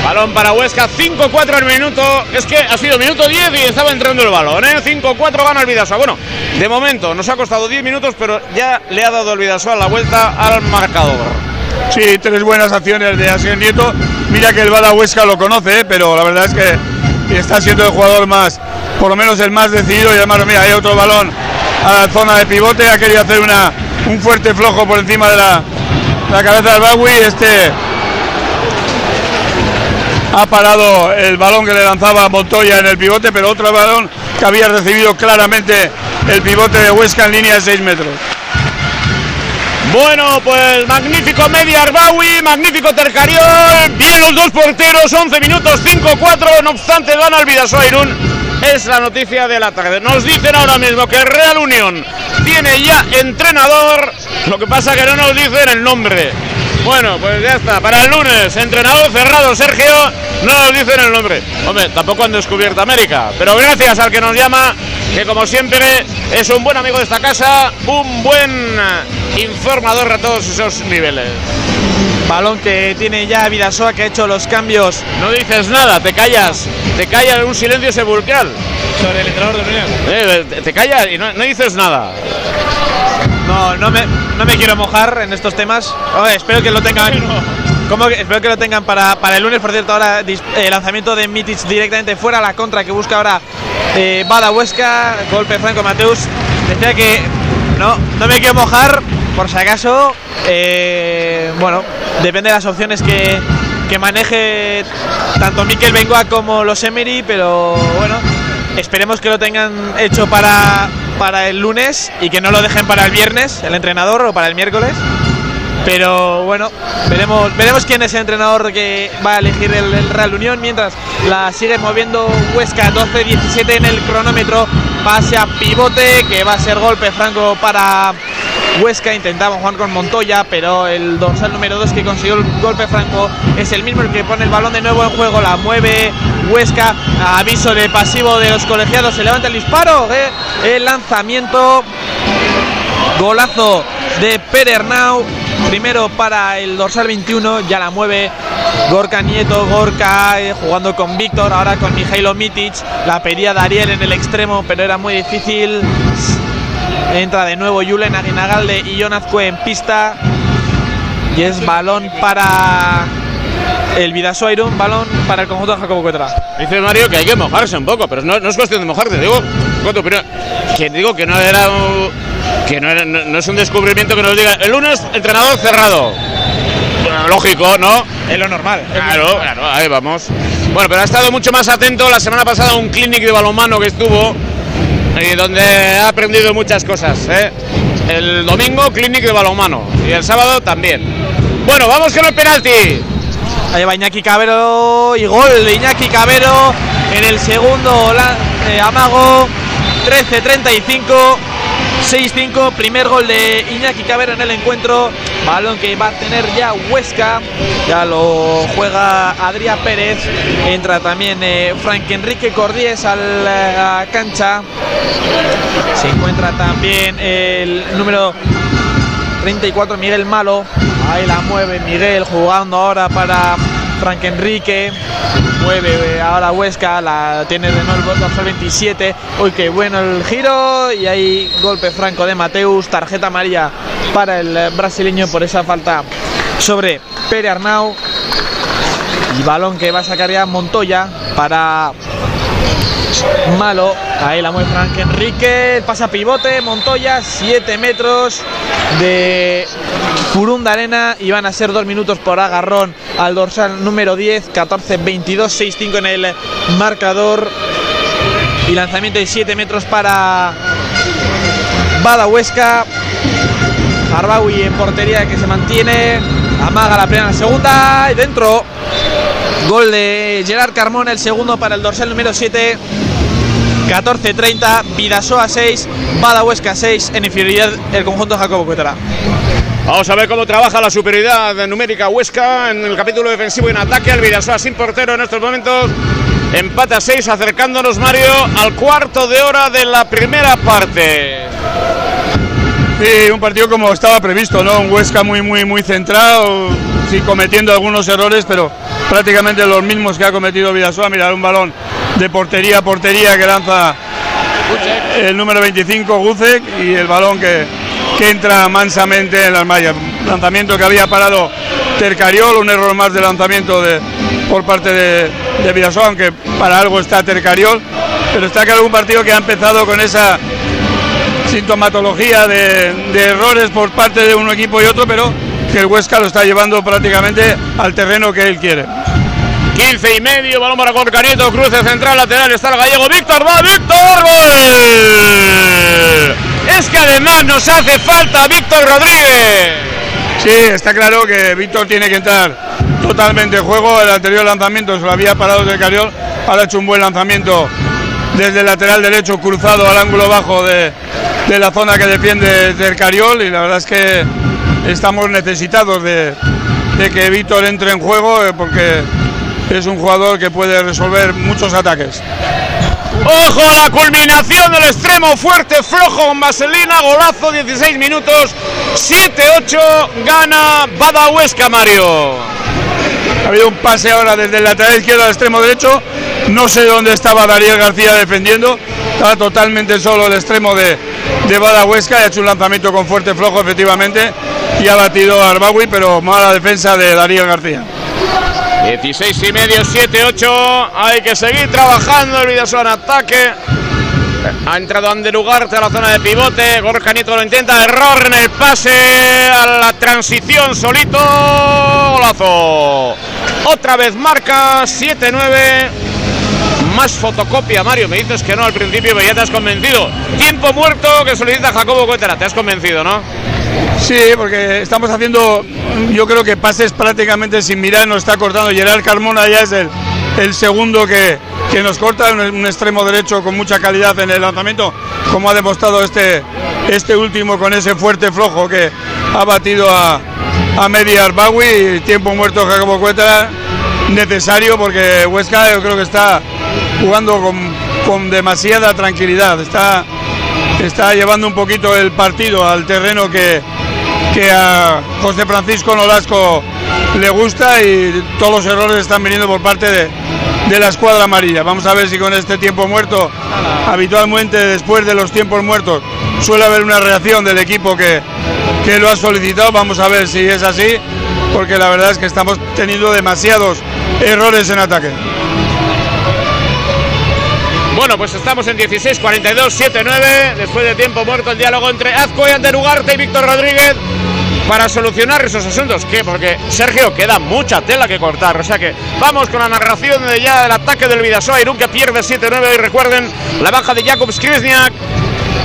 Balón para Huesca, 5-4 el minuto. Es que ha sido minuto 10 y estaba entrando el balón, ¿eh? 5-4 gana el Vidasoa. Bueno, de momento nos ha costado 10 minutos, pero ya le ha dado el Vidasoa la vuelta al marcador. Sí, tres buenas acciones de Asier Nieto. Mira que el Bada Huesca lo conoce, ¿eh? pero la verdad es que está siendo el jugador más, por lo menos el más decidido. Y además, mira, hay otro balón a la zona de pivote. Ha querido hacer una, un fuerte flojo por encima de la, la cabeza del Bagui. Este ha parado el balón que le lanzaba Montoya en el pivote, pero otro balón que había recibido claramente el pivote de Huesca en línea de 6 metros. Bueno, pues magnífico Media Arbawi, magnífico Tercariol, bien los dos porteros, 11 minutos 5-4, no obstante gana el Vidasoa Irún. Es la noticia de la tarde. Nos dicen ahora mismo que Real Unión tiene ya entrenador, lo que pasa que no nos dicen el nombre. Bueno, pues ya está, para el lunes, entrenador cerrado Sergio, no nos dicen el nombre. Hombre, tampoco han descubierto América, pero gracias al que nos llama, que como siempre es un buen amigo de esta casa, un buen informador a todos esos niveles. Balón que tiene ya Vidasoa que ha hecho los cambios. No dices nada, te callas, te callas en un silencio sepulcral. Sobre el entrenador de Unión. Eh, te callas y no, no, dices nada. No, no me, no me quiero mojar en estos temas. Oye, espero que lo tengan. Como que, espero que lo tengan para, para el lunes, por cierto, ahora eh, lanzamiento de Mitic directamente fuera, la contra que busca ahora eh, Bada Huesca, golpe Franco Mateus. Decía que no, no me quiero mojar, por si acaso. Eh, bueno, depende de las opciones que, que maneje tanto Mikel Bengoa como los Emery, pero bueno, esperemos que lo tengan hecho para, para el lunes y que no lo dejen para el viernes, el entrenador, o para el miércoles. Pero bueno, veremos, veremos quién es el entrenador que va a elegir el, Real Unión mientras la sigue moviendo Huesca 12-17 en el cronómetro. Pase a pivote que va a ser golpe franco para Huesca. Intentaba jugar con Montoya, pero el dorsal número 2 que consiguió el golpe franco es el mismo el que pone el balón de nuevo en juego. La mueve Huesca. Aviso de pasivo de los colegiados. Se levanta el disparo. eh, El lanzamiento. Golazo de Perernau. Primero para el dorsal 21, ya la mueve Gorka Nieto, Gorka eh, jugando con Víctor, ahora con Mijailo Mitic. La pedía Dariel en el extremo, pero era muy difícil. Entra de nuevo Julen Aguinagalde y Jonazcue en pista. Y es balón para el Vidasoa Irún, balón para el conjunto de Jacobo Cuetra. Dice Mario que hay que mojarse un poco, pero no, no es cuestión de mojarte, digo, opinión. Que digo que no era un- que no, era- no- no es un descubrimiento que nos diga el lunes entrenador cerrado. Lógico, ¿no? Es lo normal. Claro, claro, ahí vamos. Bueno, pero ha estado mucho más atento la semana pasada a un clinic de balonmano que estuvo y donde ha aprendido muchas cosas. ¿eh? El domingo clinic de balonmano y el sábado también. Bueno, vamos con el penalti. Ahí va Iñaki Cabero y gol de Iñaki Cabero en el segundo eh, amago 13-35 6-5, primer gol de Iñaki Cabero en el encuentro, balón que va a tener ya Huesca, ya lo juega Adrián Pérez, entra también eh, Frank Enrique Cordíez a la cancha, se encuentra también el número 34 Miguel Malo. Ahí la mueve Miguel jugando ahora para Frank Enrique. Mueve ahora Huesca, la tiene de nuevo el dorsal 27. Uy, qué bueno el giro. Y ahí golpe franco de Mateus. Tarjeta amarilla para el brasileño por esa falta sobre Pere Arnau. Y balón que va a sacar ya Montoya para Malo. Ahí la mueve Frank Enrique. Pasa pivote. Montoya. 7 metros de Furunda Arena. Y van a ser 2 minutos por agarrón al dorsal número 10. 14, 22, 6, 5 en el marcador. Y lanzamiento de 7 metros para Bada Huesca. Arbaui en portería que se mantiene. Amaga la primera, la segunda. Y dentro. Gol de Gerard Carmona, el segundo para el dorsal número 7. 14-30, Vidasoa 6, Bada Huesca 6, en inferioridad el conjunto de Jacobo Cuetara. Vamos a ver cómo trabaja la superioridad numérica Huesca en el capítulo defensivo y en ataque. El Vidasoa sin portero en estos momentos. Empate a 6, acercándonos Mario al cuarto de hora de la primera parte. Sí, un partido como estaba previsto, ¿no? Un Huesca muy, muy, muy centrado, sí, cometiendo algunos errores, pero prácticamente los mismos que ha cometido Vidasoa. Mirar un balón de portería a portería que lanza el número 25, Guzek, y el balón que, que entra mansamente en las mallas. Lanzamiento que había parado Tercariol, un error más de lanzamiento de, por parte de, de aunque para algo está Tercariol, pero está claro un partido que ha empezado con esa sintomatología de, de errores por parte de un equipo y otro, pero que el Huesca lo está llevando prácticamente al terreno que él quiere. 15 y medio, balón para Gorka Nieto, cruce central, lateral, está el gallego, Víctor, va, Víctor, gol. Es que además nos hace falta Víctor Rodríguez. Sí, está claro que Víctor tiene que entrar totalmente en juego. El anterior lanzamiento se lo había parado del Cariol, ahora ha hecho un buen lanzamiento desde el lateral derecho, cruzado al ángulo bajo de, de la zona que defiende del Cariol. Y la verdad es que estamos necesitados de, de que Víctor entre en juego eh, porque es un jugador que puede resolver muchos ataques. Ojo a la culminación del extremo fuerte, flojo con vaselina, golazo, 16 minutos, 7-8, gana Bada Huesca, Mario. Ha habido un pase ahora desde el lateral izquierdo al extremo derecho. No sé dónde estaba Dariel García defendiendo. Estaba totalmente solo el extremo de, de Bada Huesca y ha hecho un lanzamiento con fuerte flojo, efectivamente. Y ha batido a Arbawi, pero mala defensa de Dariel García. 16 y medio, 7-8. Hay que seguir trabajando el Vidasoa en ataque. Ha entrado Ander Ugarte a la zona de pivote. Gorka Nieto lo intenta. Error en el pase a la transición solito. Golazo Otra vez marca 7-9. Más fotocopia, Mario. Me dices que no al principio, pero ya te has convencido. Tiempo muerto que solicita Jacobo Cuétara. Te has convencido, ¿no? Sí, porque estamos haciendo, yo creo que pases prácticamente sin mirar, nos está cortando. Gerard Carmona ya es el, segundo que, que nos corta, un, extremo derecho con mucha calidad en el lanzamiento, como ha demostrado este, este último con ese fuerte flojo que ha batido a, a Medi Arbawi. Tiempo muerto Jacobo Cuétara, necesario porque Huesca yo creo que está jugando con, con demasiada tranquilidad. Está está llevando un poquito el partido al terreno que, que a José Francisco Nolasco le gusta y todos los errores están viniendo por parte de, de, la escuadra amarilla. Vamos a ver si con este tiempo muerto, habitualmente después de los tiempos muertos, suele haber una reacción del equipo que, que lo ha solicitado. Vamos a ver si es así, porque la verdad es que estamos teniendo demasiados errores en ataque. Bueno, pues estamos en 16, 42, 7, 9. Después de tiempo muerto, el diálogo entre Azcue, Ander Ugarte y Víctor Rodríguez para solucionar esos asuntos. ¿Qué? Porque Sergio queda mucha tela que cortar. O sea que vamos con la narración de ya del ataque del Vidasoa Irún que pierde 7-9. Y recuerden la baja de Jakub Skrizniak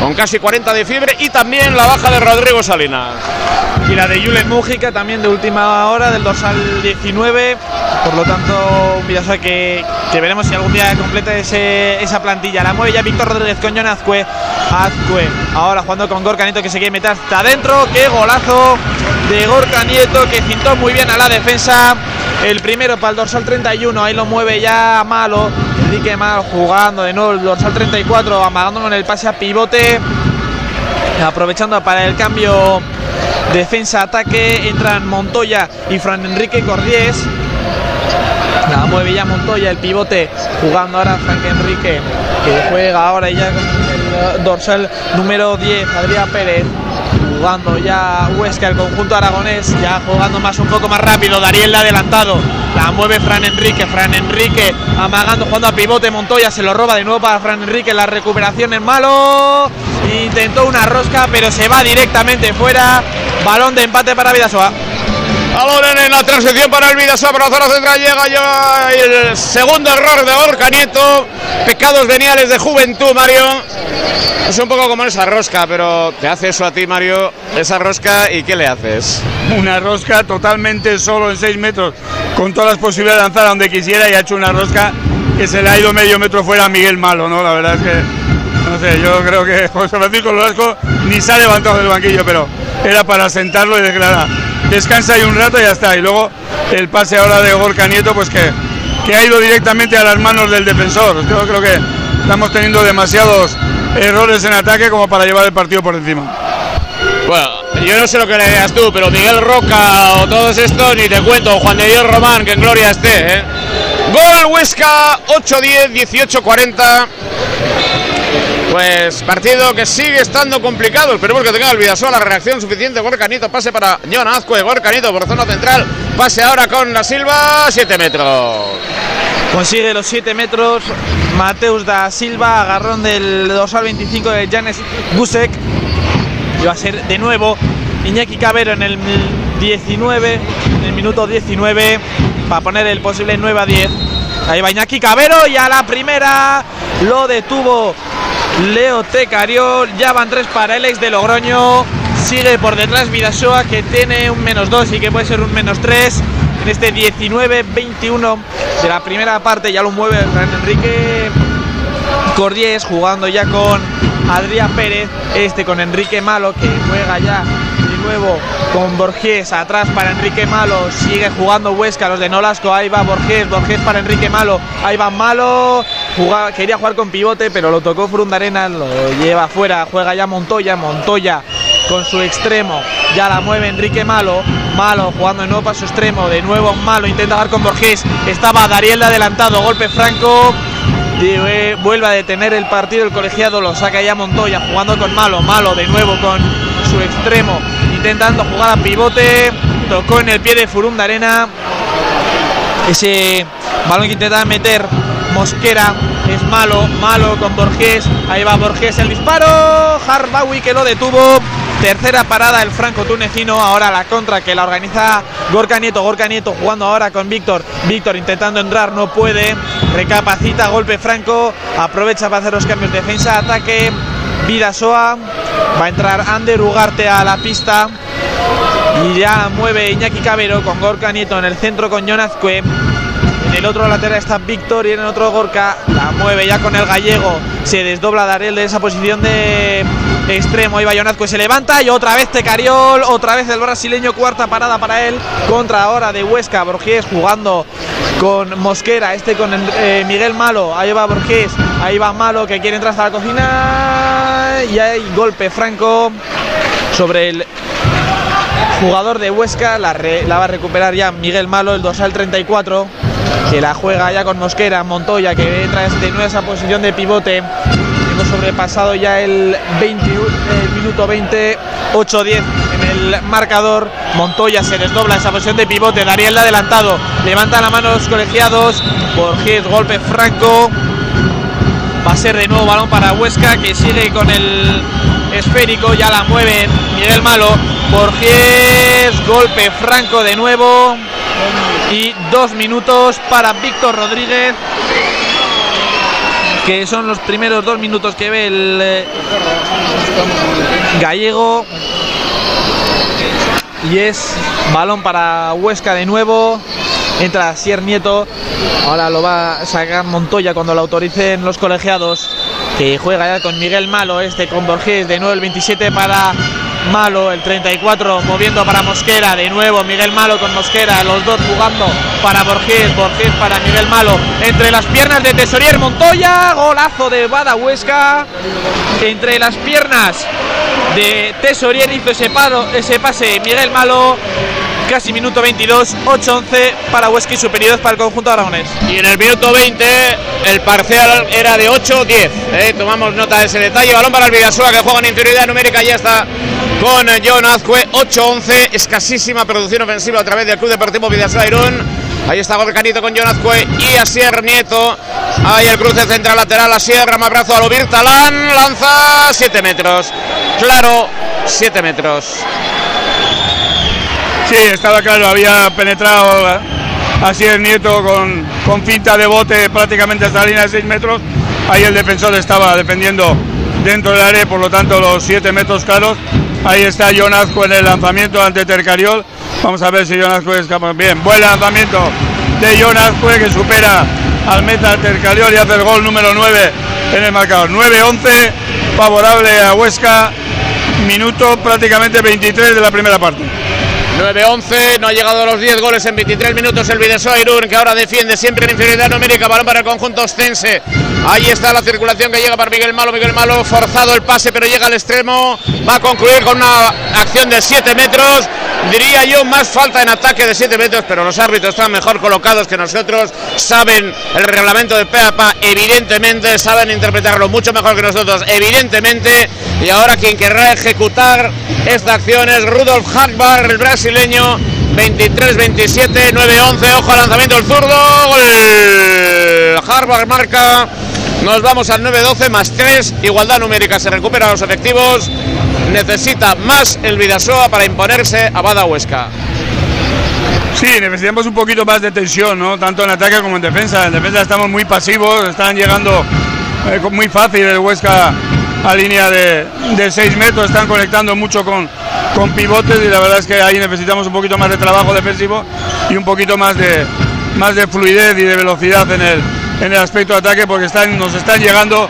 con casi 40 de fiebre y también la baja de Rodrigo Salinas. Y la de Julen Mújica también de última hora del dorsal 19. Por lo tanto, un Vidasoa que, que veremos si algún día completa esa plantilla. La mueve ya Víctor Rodríguez con John. Azcue ahora jugando con Gorka Nieto que se quiere meter hasta adentro. ¡Qué golazo! de Gorka Nieto que cintó muy bien a la defensa. El primero para el dorsal 31, ahí lo mueve ya Malo. Enrique Malo jugando de nuevo el dorsal 34, amagando con el pase a pivote. Aprovechando para el cambio defensa-ataque, entran Montoya y Fran Enrique Cordiés. La mueve ya Montoya, el pivote, jugando ahora Frank Enrique, que juega ahora ya con el dorsal número 10, Adrián Pérez jugando ya Huesca, el conjunto aragonés, ya jugando más un poco más rápido, Dariel adelantado, la mueve Fran Enrique, Fran Enrique amagando, jugando a pivote, Montoya se lo roba de nuevo para Fran Enrique, la recuperación en malo, intentó una rosca pero se va directamente fuera, balón de empate para Vidasoa. Balón en la transición para el Vidasoa, por la zona central llega ya el segundo error de Orca Nieto. Pecados veniales de juventud, Mario. Es un poco como esa rosca, pero te hace eso a ti, Mario, esa rosca, ¿y qué le haces? Una rosca totalmente solo en 6 metros, con todas las posibilidades de lanzar a donde quisiera y ha hecho una rosca que se le ha ido medio metro fuera a Miguel Malo, ¿no? La verdad es que, no sé, yo creo que José Francisco Lolasco ni se ha levantado del banquillo, pero era para sentarlo y declarar descansa ahí un rato y ya está. Y luego el pase ahora de Gorka Nieto, pues que, que, ha ido directamente a las manos del defensor. Yo creo que estamos teniendo demasiados errores en ataque como para llevar el partido por encima. Bueno, yo no sé lo que le digas tú, pero Miguel Roca o todos estos, ni te cuento, Juan de Dios Román, que en gloria esté. ¿eh? Gol Huesca, 8-10, 18-40. Pues partido que sigue estando complicado. Esperemos que tenga el Vidasoa la reacción suficiente. Gorcanito, pase para John Azcue. Gorcanito por zona central. Pase ahora con la Silva. 7 metros. Consigue los 7 metros. Mateus da Silva. Agarrón del dorsal 25 de Janes Gusek. Y va a ser de nuevo Iñaki Cabero en el 19. En el minuto 19. Para poner el posible 9 a 10. Ahí va Iñaki Cabero. Y a la primera lo detuvo Leo Tecariol, ya van tres para el ex de Logroño, sigue por detrás Vidasoa que tiene un menos dos y que puede ser un menos tres en este 19-21 de la primera parte, ya lo mueve Enrique. Cordiés jugando ya con Adrián Pérez, este con Enrique Malo que juega ya de nuevo con Borges. Atrás para Enrique Malo, sigue jugando Huesca, los de Nolasco, ahí va Borges, Borges para Enrique Malo, ahí va Malo, quería jugar con pivote, pero lo tocó Frundarena, lo lleva afuera, juega ya Montoya, Montoya con su extremo, ya la mueve Enrique Malo, Malo jugando de nuevo para su extremo, de nuevo Malo, intenta jugar con Borges, estaba Dariel de adelantado, golpe franco, vuelve a detener el partido, el colegiado lo saca ya Montoya, jugando con Malo, Malo de nuevo con su extremo, intentando jugar a pivote, tocó en el pie de Furunda Arena, ese balón que intentaba meter Mosquera, es malo, malo con Borges, ahí va Borges el disparo, Harbawi que lo detuvo, Tercera parada el franco tunecino, ahora la contra que la organiza Gorka Nieto, Gorka Nieto jugando ahora con Víctor, Víctor intentando entrar, no puede, recapacita, golpe franco, aprovecha para hacer los cambios, defensa, ataque, Vidasoa, va a entrar Ander Ugarte a la pista y ya mueve Iñaki Cabero con Gorka Nieto en el centro con Jonazcue. El otro lateral está Víctor y en el otro Gorka la mueve ya con el gallego. Se desdobla Darel de esa posición de extremo. Iba Jonazcue, se levanta y otra vez Tecariol, otra vez el brasileño, cuarta parada para él. Contra ahora de Huesca, Borges jugando con Mosquera, este con eh, Miguel Malo. Ahí va Borges, ahí va Malo que quiere entrar hasta la cocina. Y hay golpe franco sobre el jugador de Huesca, la, la va a recuperar ya Miguel Malo, el dorsal 34, que la juega ya con Mosquera, Montoya, que entra de nuevo esa posición de pivote. Hemos sobrepasado ya el, 21, el minuto 20, 8-10 en el marcador. Montoya se desdobla esa posición de pivote, Dariel adelantado, levanta la mano los colegiados, Borges, golpe franco. Va a ser de nuevo balón para Huesca que sigue con el esférico, ya la mueve Miguel Malo. Borges, golpe franco de nuevo. Y dos minutos para Víctor Rodríguez. Que son los primeros dos minutos que ve el eh, gallego. Y es balón para Huesca de nuevo. Entra Sier Nieto. Ahora lo va a sacar Montoya cuando lo autoricen los colegiados. Que juega ya con Miguel Malo. Este con Borges. De nuevo el 27 para Malo. El 34 moviendo para Mosquera. De nuevo Miguel Malo con Mosquera. Los dos jugando para Borges. Borges para Miguel Malo. Entre las piernas de Tesorier Montoya. Golazo de Bada Huesca. Entre las piernas de Tesorier hizo ese, ese pase Miguel Malo. Casi minuto 22, 8-11 para Huesca y superiores para el conjunto aragonés. Y en el minuto 20 el parcial era de 8-10. ¿eh? Tomamos nota de ese detalle. Balón para el que juega en inferioridad numérica. Ya está con John Azcue. 8-11. Escasísima producción ofensiva a través del Club Deportivo Vidasoa. Ahí está Gorcanito con John Azcue y Asier Nieto. Ahí el cruce central lateral. Asier, rama brazo a lo Talán. Lanza 7 metros. Claro, 7 metros. Sí, estaba claro, había penetrado así el nieto con, con finta de bote prácticamente hasta la línea de 6 metros. Ahí el defensor estaba defendiendo dentro del área, por lo tanto los 7 metros claros. Ahí está John Azcue en el lanzamiento ante Tercariol. Vamos a ver si John Azcue es capaz. Bien, buen lanzamiento de John Azcue que supera al meta Tercariol y hace el gol número 9 en el marcador. 9-11, favorable a Huesca. Minuto prácticamente 23 de la primera parte. 9-11, no ha llegado a los 10 goles en 23 minutos el Vidasoa Irún, que ahora defiende siempre en inferioridad numérica, balón para el conjunto ostense. Ahí está la circulación que llega para Miguel Malo, Miguel Malo forzado el pase, pero llega al extremo, va a concluir con una acción de 7 metros, diría yo más falta en ataque de 7 metros, pero los árbitros están mejor colocados que nosotros, saben el reglamento de PAPA, evidentemente, saben interpretarlo mucho mejor que nosotros, evidentemente, y ahora quien querrá ejecutar esta acción es Rudolf Hackbar, el brasileño, 23-27, 9-11, ojo al lanzamiento del zurdo, gol, marca, nos vamos al 9-12 más 3, igualdad numérica, se recuperan los efectivos, necesita más el Vidasoa para imponerse a Bada Huesca. Sí, necesitamos un poquito más de tensión, ¿no? Tanto en ataque como en defensa. En defensa estamos muy pasivos, están llegando eh, muy fácil el Huesca a línea de 6 metros, están conectando mucho con, con pivotes y la verdad es que ahí necesitamos un poquito más de trabajo defensivo y un poquito más de, más de fluidez y de velocidad en el, en el aspecto de ataque porque nos están llegando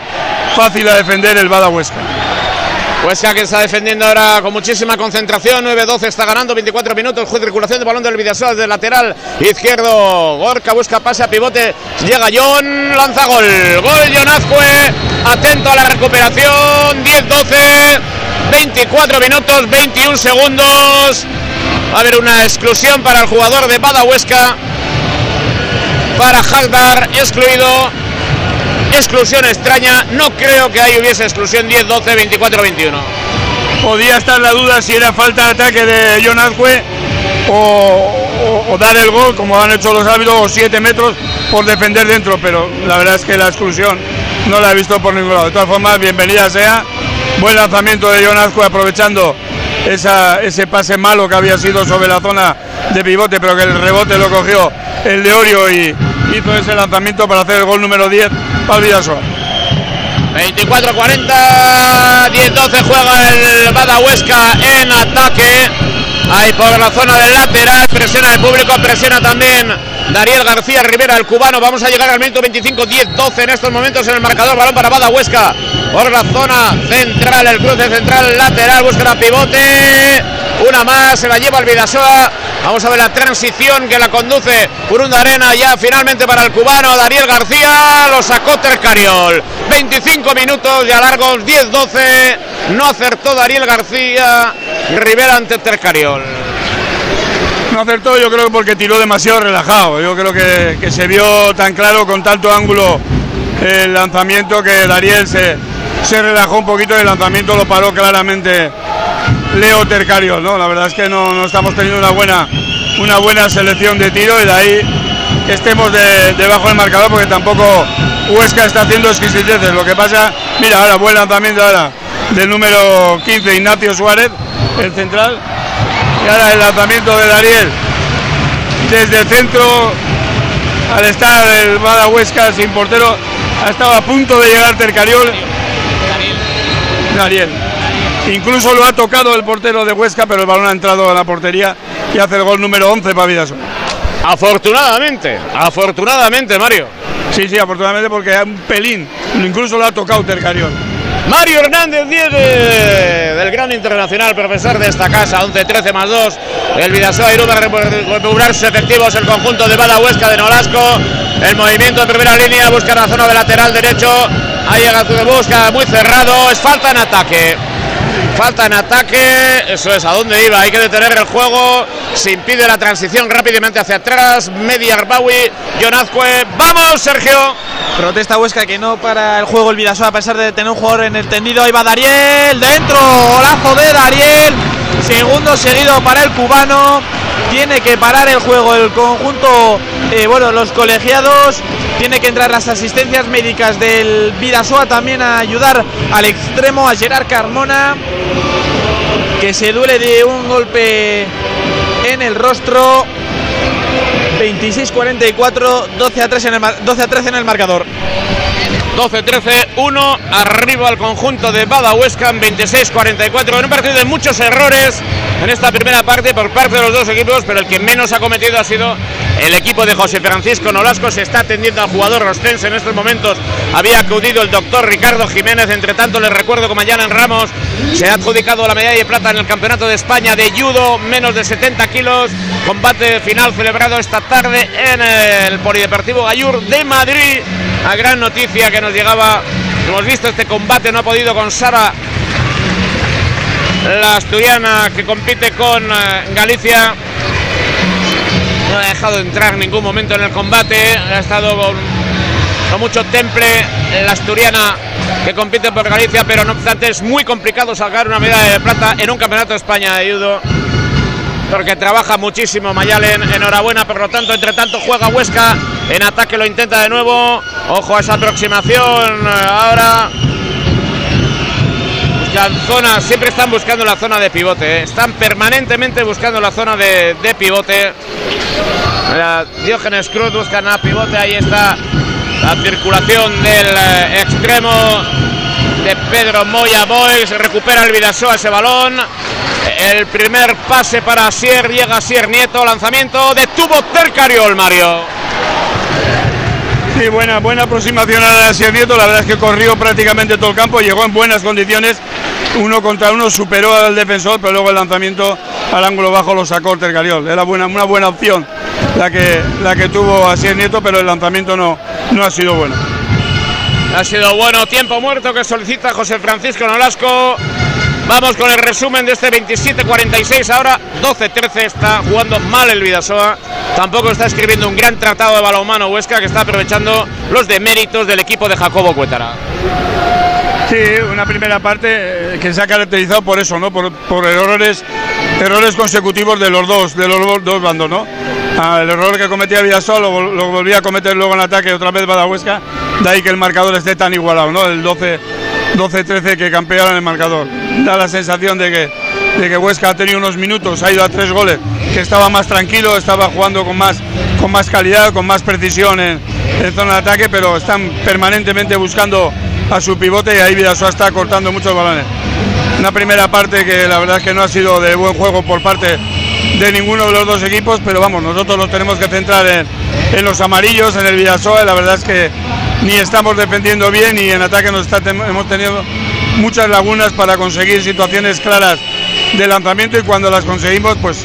fácil a defender el Bada Huesca. Huesca que está defendiendo ahora con muchísima concentración, 9-12 está ganando, 24 minutos, juez de circulación de balón del Vidasoa desde el lateral izquierdo, Gorka busca pase a pivote, llega John, lanza gol, gol John Azcue, atento a la recuperación, 10-12, 24 minutos, 21 segundos, va a haber una exclusión para el jugador de Bada Huesca, para Haldar, excluido, exclusión extraña. No creo que ahí hubiese exclusión 10, 12, 24, 21. Podía estar la duda si era falta de ataque de John Azcue o, dar el gol, como han hecho los árbitros, o 7 metros por defender dentro, pero la verdad es que la exclusión no la he visto por ningún lado. De todas formas, bienvenida sea. Buen lanzamiento de John Azcue aprovechando ese pase malo que había sido sobre la zona de pivote, pero que el rebote lo cogió el de Orio y hizo ese lanzamiento para hacer el gol número 10 para Vidasoa. 24-40, 10-12 juega el Bada Huesca en ataque. Ahí por la zona del lateral, presiona el público, presiona también Dariel García Rivera, el cubano. Vamos a llegar al minuto 25, 10-12 en estos momentos en el marcador. Balón para Bada Huesca por la zona central, el cruce central lateral, busca la pivote. Una más, se la lleva el Vidasoa. Vamos a ver la transición que la conduce Urunda Arena ya finalmente para el cubano Daniel García. Lo sacó Tercariol. 25 minutos ya largos, 10-12. No acertó Daniel García. Rivera ante Tercariol. No acertó yo creo porque tiró demasiado relajado. Yo creo que, que se vio tan claro con tanto ángulo el lanzamiento que Dariel se, se relajó un poquito y el lanzamiento lo paró claramente Leo Tercario, ¿no? La verdad es que no, no, estamos teniendo una buena, una buena selección de tiro y de ahí que estemos de, debajo del marcador porque tampoco Huesca está haciendo exquisiteces. Lo que pasa, mira, ahora buen lanzamiento ahora del número 15 Ignacio Suárez, el central. Y ahora el lanzamiento de Dariel desde el centro al estar el Bada Huesca sin portero ha estado a punto de llegar Tercariol. Dariel. Incluso lo ha tocado el portero de Huesca, pero el balón ha entrado a la portería y hace el gol número 11 para Vidasoa. Afortunadamente, afortunadamente, Mario. Sí, sí, afortunadamente porque un pelín, incluso lo ha tocado Tercariol. Mario Hernández Diegue, del gran internacional, profesor de esta casa, 11-13 más 2. El Vidasoa va a recuperar sus efectivos, el conjunto de Bada Huesca de Nolasco. El movimiento de primera línea, busca la zona de lateral derecho. Ahí llega de busca, muy cerrado, es falta en ataque. Falta en ataque, eso es, ¿a dónde iba? Hay que detener el juego, se impide la transición rápidamente hacia atrás, Media Arbawi, Jonazcue, ¡vamos Sergio! Protesta Huesca que no para el juego el Vidasoa a pesar de tener un jugador en el tendido, ahí va Dariel, dentro, golazo de Dariel, segundo seguido para el cubano, tiene que parar el juego el conjunto, eh, bueno, los colegiados, tiene que entrar las asistencias médicas del Vidasoa también a ayudar al extremo, a Gerard Carmona, que se duele de un golpe en el rostro. 26-44, 12 a 3 en el 12 a 13 en el marcador. 12-13, 1 arriba al conjunto de Bada Huesca en 26-44 en un partido de muchos errores en esta primera parte por parte de los dos equipos, pero el que menos ha cometido ha sido el equipo de José Francisco Nolasco. Se está atendiendo al jugador rostense en estos momentos. Había acudido el doctor Ricardo Jiménez. Entre tanto, les recuerdo como en Ramos se ha adjudicado la medalla de plata en el Campeonato de España de judo, menos de 70 kilos. Combate final celebrado esta tarde en el Polideportivo Gallur de Madrid. A gran noticia que nos llegaba. Hemos visto este combate, no ha podido con Sara la asturiana que compite con Galicia no ha dejado entrar en ningún momento en el combate, ha estado con, con, mucho temple la asturiana que compite por Galicia, pero no obstante es muy complicado sacar una medalla de plata en un campeonato de España de judo. Porque trabaja muchísimo Mayalen, enhorabuena, por lo tanto, entre tanto juega Huesca, en ataque lo intenta de nuevo, ojo a esa aproximación, ahora buscan zona, siempre están buscando la zona de pivote, ¿eh? están permanentemente buscando la zona de, pivote. Diógenes Cruz buscan a pivote, ahí está la circulación del eh, extremo de Pedro Moya Boys, recupera el Vidasoa ese balón. El primer pase para Sier, llega Sier Nieto, lanzamiento, detuvo Tercariol, Mario. Sí, buena, buena aproximación a Sier Nieto, la verdad es que corrió prácticamente todo el campo, llegó en buenas condiciones, uno contra uno, superó al defensor, pero luego el lanzamiento al ángulo bajo lo sacó Tercariol. Era buena, una buena opción la que, la que tuvo Asier Nieto, pero el lanzamiento no, no ha sido bueno. Ha sido bueno, tiempo muerto que solicita José Francisco Nolasco. Vamos con el resumen de este 27-46. Ahora 12-13 está jugando mal el Vidasoa. Tampoco está escribiendo un gran tratado de balonmano Huesca que está aprovechando los deméritos del equipo de Jacobo Cuétara. Sí, una primera parte que se ha caracterizado por eso, ¿no? Por, por errores, errores consecutivos de los dos, de los dos bandos, ¿no? Ah, el error que cometía Vidasoa lo, lo, volvía a cometer luego en ataque otra vez Badahuesca, de ahí que el marcador esté tan igualado, ¿no? El 12 12-13 que campearon el marcador. Da la sensación de que, de que Huesca ha tenido unos minutos, ha ido a tres goles, que estaba más tranquilo, estaba jugando con más, con más calidad, con más precisión en, zona de ataque, pero están permanentemente buscando a su pivote y ahí Vidasoa está cortando muchos balones. Una primera parte que la verdad es que no ha sido de buen juego por parte de ninguno de los dos equipos, pero vamos, nosotros nos tenemos que centrar en, los amarillos, en el Vidasoa, y la verdad es que ni estamos defendiendo bien y en ataque nos está, hemos tenido muchas lagunas para conseguir situaciones claras de lanzamiento y cuando las conseguimos, pues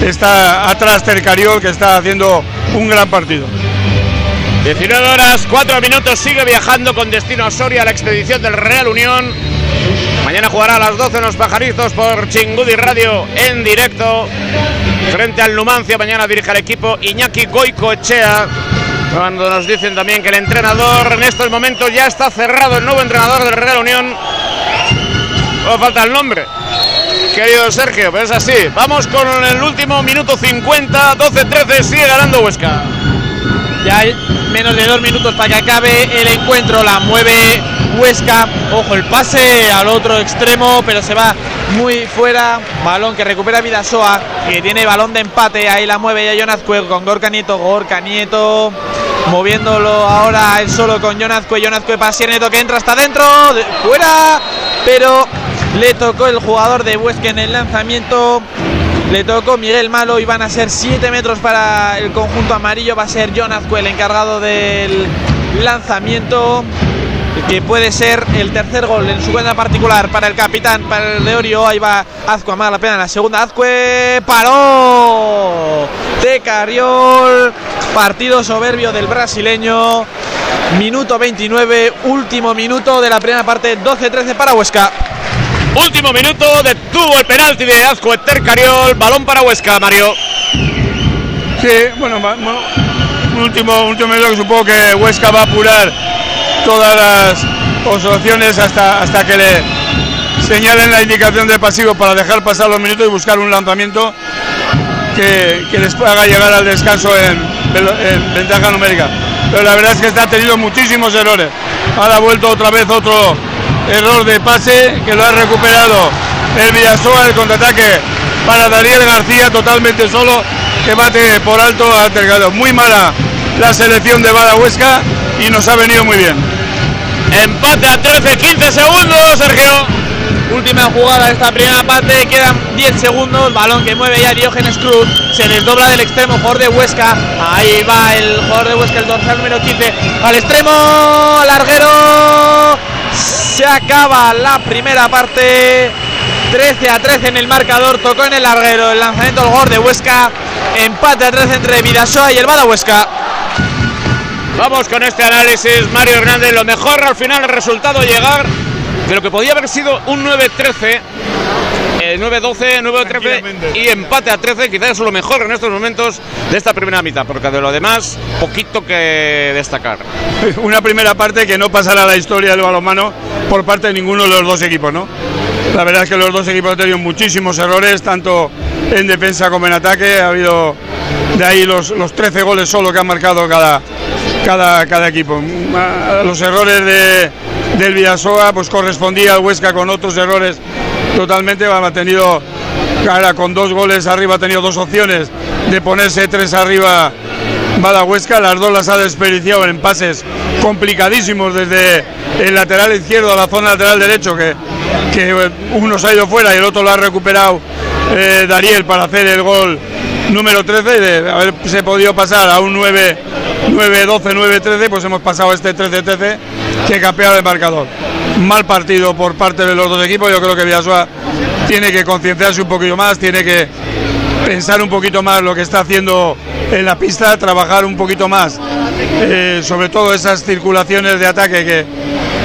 está atrás Tercariol que está haciendo un gran partido. 19 horas, 4 minutos, sigue viajando con destino a Soria la expedición del Real Unión. Mañana jugará a las 12 en los pajarizos por Chingudi Radio en directo. Frente al Numancia, mañana dirige al equipo Iñaki Goico Echea. Cuando nos dicen también que el entrenador en estos momentos ya está cerrado, el nuevo entrenador del Real Unión. No falta el nombre, querido Sergio, pero es así. Vamos con el último minuto 50, 12-13, sigue ganando Huesca. Ya hay menos de dos minutos para que acabe el encuentro. La mueve Huesca. Ojo, el pase al otro extremo, pero se va muy fuera. Balón que recupera Vidasoa, que tiene balón de empate. Ahí la mueve ya Jonazcue con Gorka Nieto. Gorka Nieto moviéndolo ahora él solo con Jonazcue. Jonazcue para Nieto que entra hasta adentro. Fuera, pero le tocó el jugador de Huesca en el lanzamiento. Le tocó Miguel Malo y van a ser 7 metros para el conjunto amarillo. Va a ser John Azcue el encargado del lanzamiento. Que puede ser el tercer gol en su cuenta particular para el capitán, para el de Orio. Ahí va Azcue a más la pena en la segunda. Azcue paró. De Cariol. Partido soberbio del brasileño. Minuto 29, último minuto de la primera parte. 12-13 para Huesca. Último minuto, detuvo el penalti de Azcue Tercariol. Balón para Huesca, Mario. Sí, bueno, bueno, último, último minuto que supongo que Huesca va a apurar todas las opciones hasta, hasta que le señalen la indicación de pasivo para dejar pasar los minutos y buscar un lanzamiento que, que les haga llegar al descanso en, en, ventaja numérica. Pero la verdad es que está tenido muchísimos errores. Ahora ha vuelto otra vez otro error de pase que lo ha recuperado el Villasoa, el contraataque para Daniel García totalmente solo que bate por alto al. Muy mala la selección de Bada Huesca y nos ha venido muy bien. Empate a 13-15 segundos, Sergio. Última jugada de esta primera parte, quedan 10 segundos, balón que mueve ya Diógenes Cruz, se desdobla del extremo, jugador de Huesca, ahí va el jugador de Huesca, el dorsal número 15, al extremo, larguero, se acaba la primera parte, 13 a 13 en el marcador, tocó en el larguero, el lanzamiento del jugador de Huesca, empate a 13 entre Vidasoa y el Bada Huesca. Vamos con este análisis, Mario Hernández, lo mejor al final el resultado llegar de lo que podía haber sido un 9-13, eh, 9-12, 9-13 y empate a 13, quizás es lo mejor en estos momentos de esta primera mitad, porque de lo demás, poquito que destacar. Una primera parte que no pasará a la historia del balonmano por parte de ninguno de los dos equipos, ¿no? La verdad es que los dos equipos han tenido muchísimos errores, tanto en defensa como en ataque. Ha habido de ahí los, los 13 goles solo que han marcado cada, cada, cada equipo. Los errores de, del Villasoa pues correspondía al Huesca con otros errores totalmente. Ha tenido cara con dos goles arriba, ha tenido dos opciones de ponerse tres arriba Bada Huesca, las dos las ha desperdiciado en pases complicadísimos desde el lateral izquierdo a la zona lateral derecho, que, que uno se ha ido fuera y el otro lo ha recuperado eh, Dariel para hacer el gol número 13 y de haberse podido pasar a un 9, 9 12 9 13 pues hemos pasado este 13 13 que campeaba el marcador. Mal partido por parte de los dos equipos yo creo que Villasoa tiene que concienciarse un poquito más tiene que pensar un poquito más lo que está haciendo en la pista trabajar un poquito más eh, sobre todo esas circulaciones de ataque que,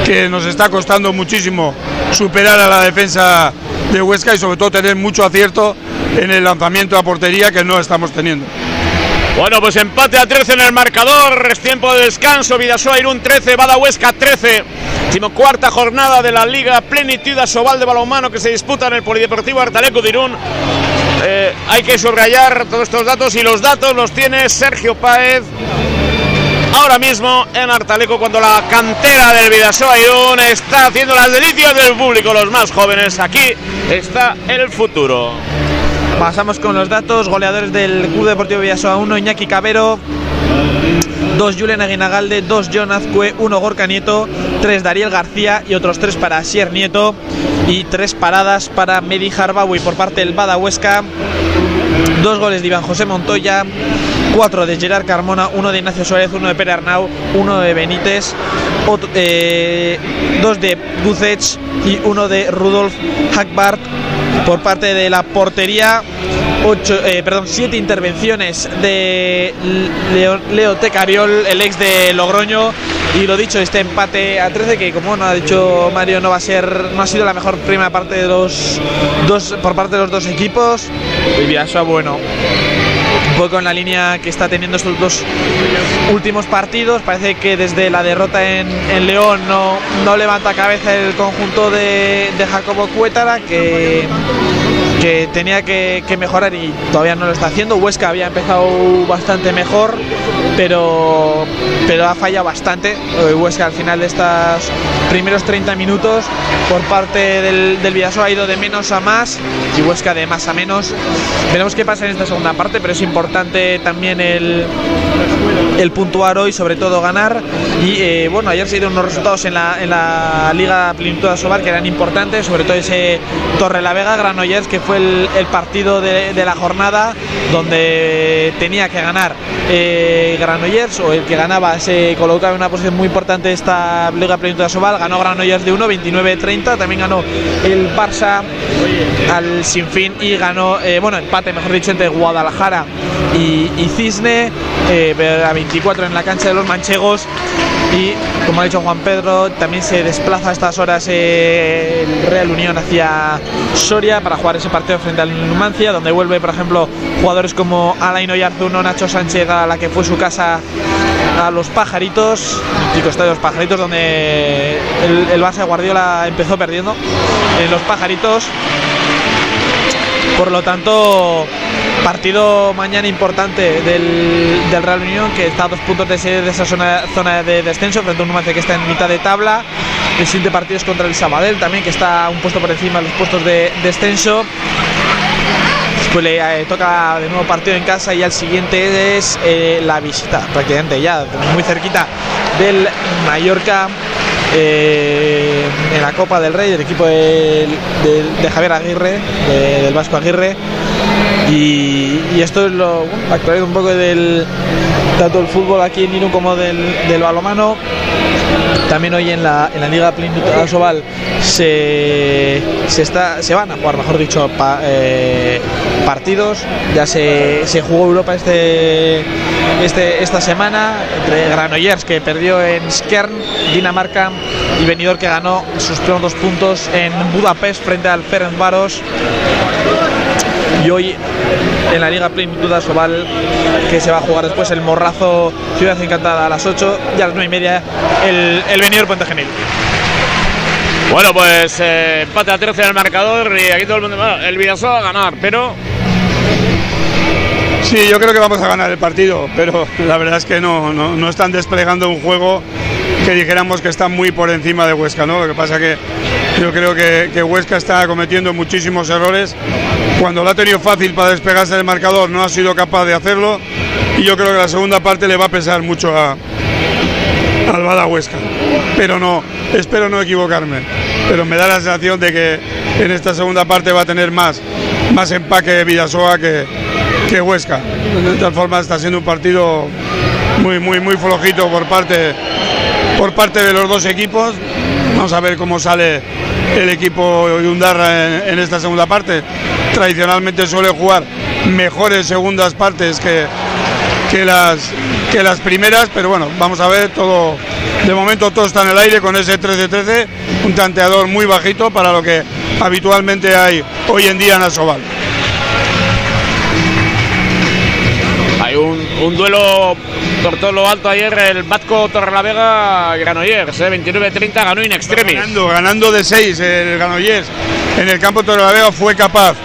que nos está costando muchísimo superar a la defensa de Huesca y sobre todo tener mucho acierto en el lanzamiento a portería que no estamos teniendo. Bueno, pues empate a 13 en el marcador, es tiempo de descanso, Vidasoa Irún 13, Bada Huesca 13. cuarta jornada de la Liga Plenitud Asobal de Balonmano que se disputa en el Polideportivo Artaleco de Irún. Eh, hay que subrayar todos estos datos y los datos los tiene Sergio Páez ahora mismo en Artaleco cuando la cantera del Vidasoa Irún está haciendo las delicias del público, los más jóvenes. Aquí está el futuro. Pasamos con los datos. Goleadores del Club Deportivo Vidasoa 1, Iñaki Cabero. 2 Julen Aguinagalde, 2 John Azcue, 1 Gorka Nieto, 3 Dariel García y otros 3 para Sier Nieto y 3 paradas para Medi Harbawi por parte del Bada Huesca. 2 goles de Iván José Montoya, 4 de Gerard Carmona, 1 de Ignacio Suárez, 1 de Pere Arnau, 1 de Benítez, 2 eh, de Gucech y 1 de Rudolf Hackbart por parte de la portería. Ocho, eh, perdón, siete intervenciones de Leo, Leo, el ex de Logroño. Y lo dicho, este empate a 13, que como no ha dicho Mario, no va a ser, no ha sido la mejor primera parte de los dos, por parte de los dos equipos. Y Vidasoa, bueno, un poco en la línea que está teniendo estos dos últimos partidos. Parece que desde la derrota en, León no, no, levanta cabeza el conjunto de, de Jacobo Cuétara, que, que tenía que, que, mejorar y todavía no lo está haciendo. Huesca había empezado bastante mejor, pero, pero ha fallado bastante. Huesca al final de estos primeros 30 minutos por parte del, del ha ido de menos a más y Huesca de más a menos. Veremos qué pasa en esta segunda parte, pero es importante también el, el puntuar hoy, sobre todo ganar. Y eh, bueno, ayer se dieron unos resultados en la, en la Liga Plenitud Asobal que eran importantes, sobre todo ese Torre la Vega Granollers, que fue el, partido de, de, la jornada donde tenía que ganar eh, Granollers, o el que ganaba se colocaba en una posición muy importante esta Liga Plenitud Asobal. Ganó Granollers de 1, 29-30. También ganó el Barça al Sinfín y ganó, eh, bueno, empate, mejor dicho, entre Guadalajara y, y Cisne. Eh, a 24 en la cancha de los manchegos y como ha dicho Juan Pedro también se desplaza a estas horas el Real Unión hacia Soria para jugar ese partido frente al Numancia donde vuelve por ejemplo jugadores como Alain Oyarzuno, Nacho Sánchez a la que fue su casa a los pajaritos, chico estadio de los pajaritos donde el, el Barça Guardiola empezó perdiendo en los pajaritos. Por lo tanto partido mañana importante del, Real Unión que está a dos puntos de, de esa zona, zona, de descenso frente a un Numancia que está en mitad de tabla. El siguiente partido es contra el Sabadell también que está un puesto por encima de los puestos de descenso. Después le eh, toca de nuevo partido en casa y al siguiente es eh, la visita prácticamente ya muy cerquita del Mallorca. Eh, en la Copa del Rey, del equipo de, Javier Aguirre, de, del Vasco Aguirre. Y, esto es lo actualidad un poco del tanto el fútbol aquí en Irún como del, del balomano. También hoy en la, en la Liga Plenitud Asobal se, se, se van a jugar, mejor dicho, eh, partidos. Ya se, se, jugó Europa este, este, esta semana entre Granollers, que perdió en Skern, Dinamarca, y Benidorm, que ganó sus primeros dos puntos en Budapest frente al Ferencváros y hoy en la Liga Plenitud Asobal que se va a jugar después el Morrazo Ciudad Encantada a las 8 y a las 9 y media el, el Benidorm Puente Genil. Bueno, pues eh, empate a 13 en el marcador y aquí todo el mundo. Bueno, el Vidasoa va a ganar, pero. Sí, yo creo que vamos a ganar el partido, pero la verdad es que no, no, no están desplegando un juego que dijéramos que está muy por encima de Huesca, ¿no? Lo que pasa que yo creo que, que, Huesca está cometiendo muchísimos errores. Cuando lo ha tenido fácil para despegarse del marcador no ha sido capaz de hacerlo y yo creo que la segunda parte le va a pesar mucho a, al Bada Huesca. Pero no, espero no equivocarme. Pero me da la sensación de que en esta segunda parte va a tener más, más empaque Vidasoa que, que Huesca. De tal forma está siendo un partido muy, muy, muy flojito por parte, por parte de los dos equipos. Vamos a ver cómo sale el equipo de Undarra en, en, esta segunda parte. Tradicionalmente suele jugar mejores segundas partes que, que, las, que las primeras, pero bueno, vamos a ver todo. De momento todo está en el aire con ese 13-13, un tanteador muy bajito para lo que habitualmente hay hoy en día en Asobal. Un, duelo por todo lo alto ayer el Batco Torrelavega Granollers, ¿eh? 29-30 ganó in extremis. Ganando, ganando de 6 el Granollers en el campo Torrelavega fue capaz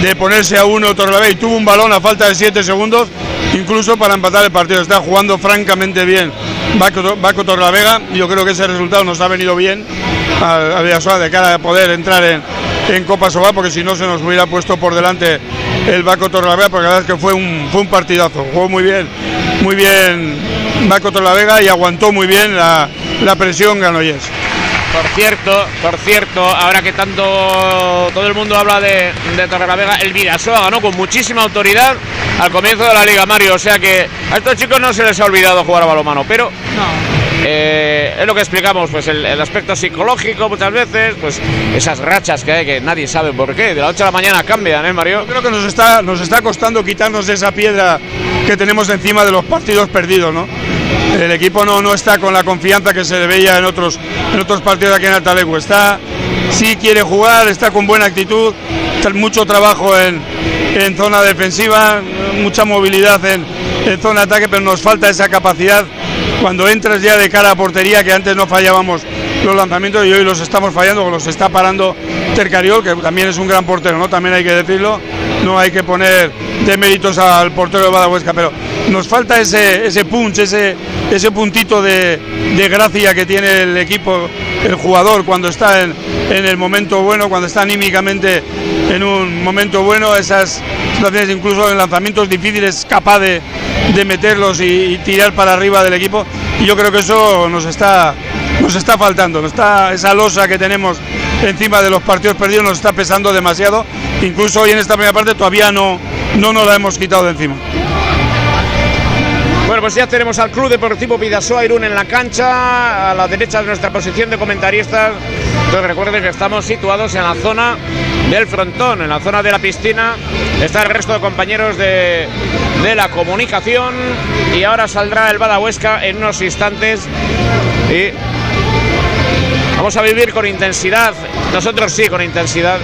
de ponerse a uno Torrelavega y tuvo un balón a falta de 7 segundos incluso para empatar el partido. Está jugando francamente bien Baco, Baco Torlavega. Yo creo que ese resultado nos ha venido bien al Villasoa de cara a poder entrar en, en Copa Sobal, porque si no se nos hubiera puesto por delante el Baco Torlavega, porque la verdad es que fue un, fue un partidazo. Jugó muy bien, muy bien Baco Torlavega y aguantó muy bien la, la presión Granollers. Por cierto, por cierto, ahora que tanto todo el mundo habla de, de Torrelavega, el Vidasoa ganó con muchísima autoridad al comienzo de la Liga Mario. O sea que a estos chicos no se les ha olvidado jugar a balomano, pero eh, es lo que explicamos, pues el, aspecto psicológico muchas veces, pues esas rachas que hay que nadie sabe por qué, de la noche a la mañana cambian, ¿eh, Mario? Creo que nos está, nos está costando quitarnos esa piedra que tenemos encima de los partidos perdidos, ¿no? El equipo no, no está con la confianza que se le veía en otros, en otros partidos aquí en Altalecu. Está, sí quiere jugar, está con buena actitud, mucho trabajo en, en zona defensiva, mucha movilidad en, zona de ataque, pero nos falta esa capacidad cuando entras ya de cara a portería, que antes no fallábamos los lanzamientos y hoy los estamos fallando, los está parando Tercariol, que también es un gran portero, ¿no? También hay que decirlo, no hay que poner de méritos al portero de Badahuesca, pero nos falta ese, ese punch, ese, ese puntito de, de gracia que tiene el equipo, el jugador cuando está en, en el momento bueno, cuando está anímicamente en un momento bueno, esas situaciones incluso en lanzamientos difíciles capaz de, de meterlos y, tirar para arriba del equipo yo creo que eso nos está nos está faltando, está esa losa que tenemos encima de los partidos perdidos nos está pesando demasiado, incluso hoy en esta primera parte todavía no, no nos la hemos quitado de encima. Pues ya tenemos al Club Deportivo Vidasoa Irún en la cancha, a la derecha de nuestra posición de comentaristas. Entonces recuerden que estamos situados en la zona del frontón, en la zona de la piscina. Está el resto de compañeros de, de la comunicación y ahora saldrá el Badahuesca en unos instantes y vamos a vivir con intensidad, nosotros sí con intensidad.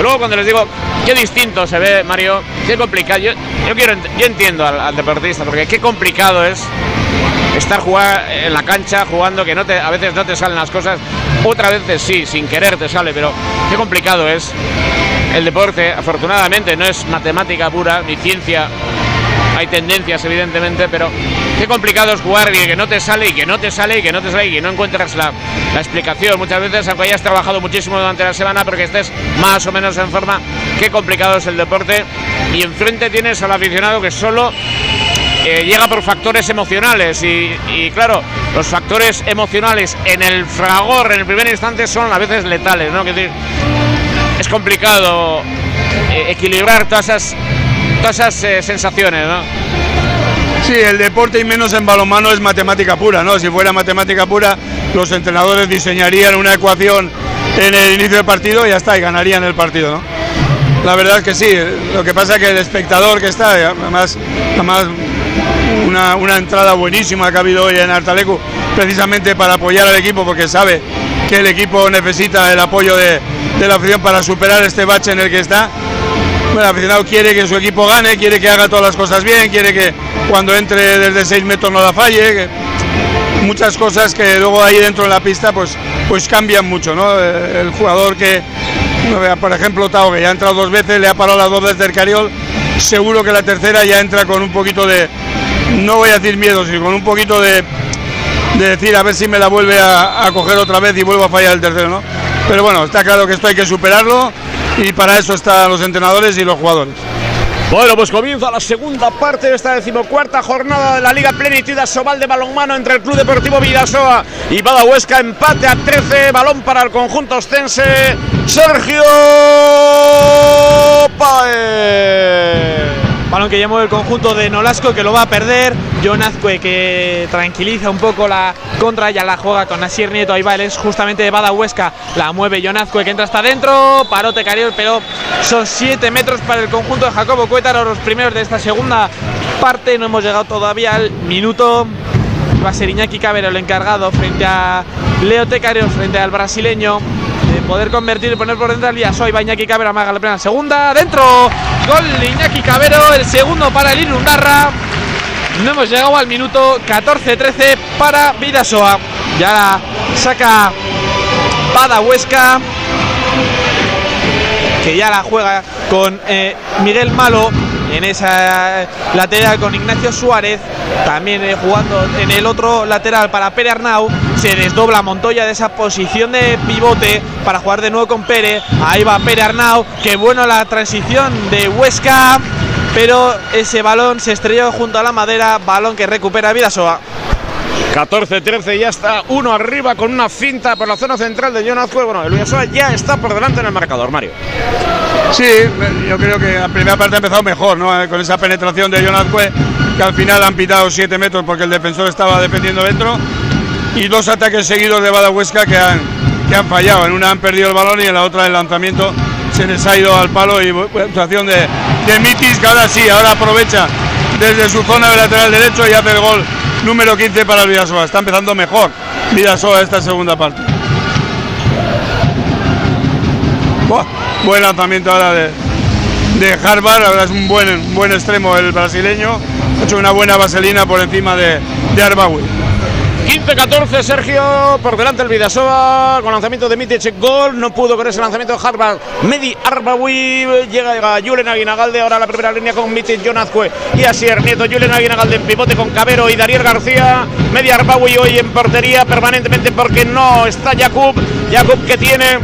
Luego cuando les digo qué distinto se ve Mario, qué complicado, yo, yo quiero, yo entiendo al, al, deportista, porque qué complicado es estar jugar en la cancha jugando que no te, a veces no te salen las cosas, otras veces sí, sin querer te sale, pero qué complicado es el deporte, afortunadamente no es matemática pura ni ciencia. Hay tendencias evidentemente, pero qué complicado es jugar y que no te sale y que no te sale y que no te sale y que no encuentras la, la explicación. Muchas veces, aunque hayas trabajado muchísimo durante la semana, porque estés más o menos en forma, qué complicado es el deporte. Y enfrente tienes al aficionado que solo eh, llega por factores emocionales y, claro, los factores emocionales en el fragor, en el primer instante, son a veces letales, ¿no? Decir, es complicado eh, equilibrar todas esas todas esas eh, sensaciones, ¿no? Sí, el deporte y menos en balonmano es matemática pura, ¿no? Si fuera matemática pura, los entrenadores diseñarían una ecuación en el inicio del partido y ya está, y ganarían el partido, ¿no? La verdad es que sí, lo que pasa es que el espectador que está, además, además una, una entrada buenísima que ha habido hoy en Artalecu, precisamente para apoyar al equipo, porque sabe que el equipo necesita el apoyo de, de la afición para superar este bache en el que está el aficionado quiere que su equipo gane, quiere que haga todas las cosas bien, quiere que cuando entre desde 6 metros no la falle, muchas cosas que luego ahí dentro de la pista pues, pues cambian mucho, ¿no? El jugador que, por ejemplo, Tao, que ya ha entrado dos veces, le ha parado las dos veces del Cariol, seguro que la tercera ya entra con un poquito de, no voy a decir miedo, sino con un poquito de, de decir a ver si me la vuelve a, a coger otra vez y vuelvo a fallar el tercero, ¿no? Pero bueno, está claro que esto hay que superarlo y para eso están los entrenadores y los jugadores. Bueno, pues comienza la segunda parte de esta decimocuarta jornada de la Liga Plenitud Sobal de balonmano entre el Club Deportivo Vidasoa y Badahuesca. Empate a 13, balón para el conjunto ostense. Sergio Paez. Balón que llamó el conjunto de Nolasco que lo va a perder. John Azcue que tranquiliza un poco la contra, ya la juega con Asier Nieto. Ahí va, él es justamente de Bada Huesca. La mueve John que entra hasta adentro. Parote Cariol, pero son 7 metros para el conjunto de Jacobo Cuétaro. Los primeros de esta segunda parte. No hemos llegado todavía al minuto. Va a ser Iñaki Cabero el encargado frente a Leo Tecarios, frente al brasileño poder convertir y poner por dentro al Villasoa. va Iñaki Cabero, amaga la plena segunda. Dentro, gol de Iñaki Cabero, el segundo para el Irundarra. No hemos llegado al minuto 14-13 para Vidasoa. Ya la saca Pada Huesca. Que ya la juega con eh, Miguel Malo. En esa lateral con Ignacio Suárez, también eh, jugando en el otro lateral para Pere Arnau, se desdobla Montoya de esa posición de pivote para jugar de nuevo con Pere, ahí va Pere Arnau, que bueno la transición de Huesca, pero ese balón se estrelló junto a la madera, balón que recupera Vidasoa. 14-13, ya está uno arriba con una finta por la zona central de Jonas. Bueno, el Villasoa ya está por delante en el marcador, Mario. Sí, yo creo que la primera parte ha empezado mejor, ¿no? Con esa penetración de Jonas Azcue, que al final han pitado 7 metros porque el defensor estaba defendiendo dentro. Y dos ataques seguidos de Badahuesca que han, que han fallado. En una han perdido el balón y en la otra el lanzamiento se les ha ido al palo y actuación de, de Mitis, que ahora sí, ahora aprovecha desde su zona de lateral derecho y hace el gol número 15 para el. Está empezando mejor Vidasoa esta segunda parte. Buah, buen lanzamiento ahora de, de Harvard, ahora es un buen, un buen extremo el brasileño. Ha hecho una buena vaselina por encima de, de Arbawi. 15-14, Sergio, por delante el Vidasoa, con lanzamiento de Mitic, gol, no pudo con ese lanzamiento de Harvard, Medi Arbawi, llega Julen Aguinagalde, ahora la primera línea con Mitic, Jonazcue y Asier Nieto, Julen Aguinagalde en pivote con Cabero y Dariel García, Medi Arbawi hoy en portería permanentemente porque no está Jakub, Jakub que tiene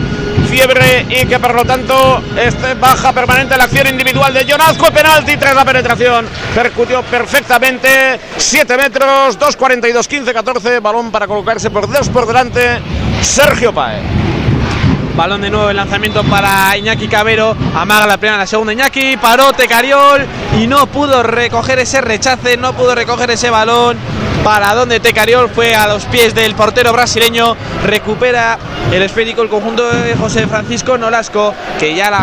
fiebre y que por lo tanto este baja permanente la acción individual de Jonazco, penalti tras la penetración, percutió perfectamente 7 metros, 2.42, 15, 14, balón para colocarse por dos por delante, Sergio Paez. Balón de nuevo el lanzamiento para Iñaki Cabero. Amaga la primera, la segunda Iñaki. Paró Tecariol y no pudo recoger ese rechace, no pudo recoger ese balón. Para donde Tecariol fue a los pies del portero brasileño. Recupera el esférico el conjunto de José Francisco Nolasco, que ya la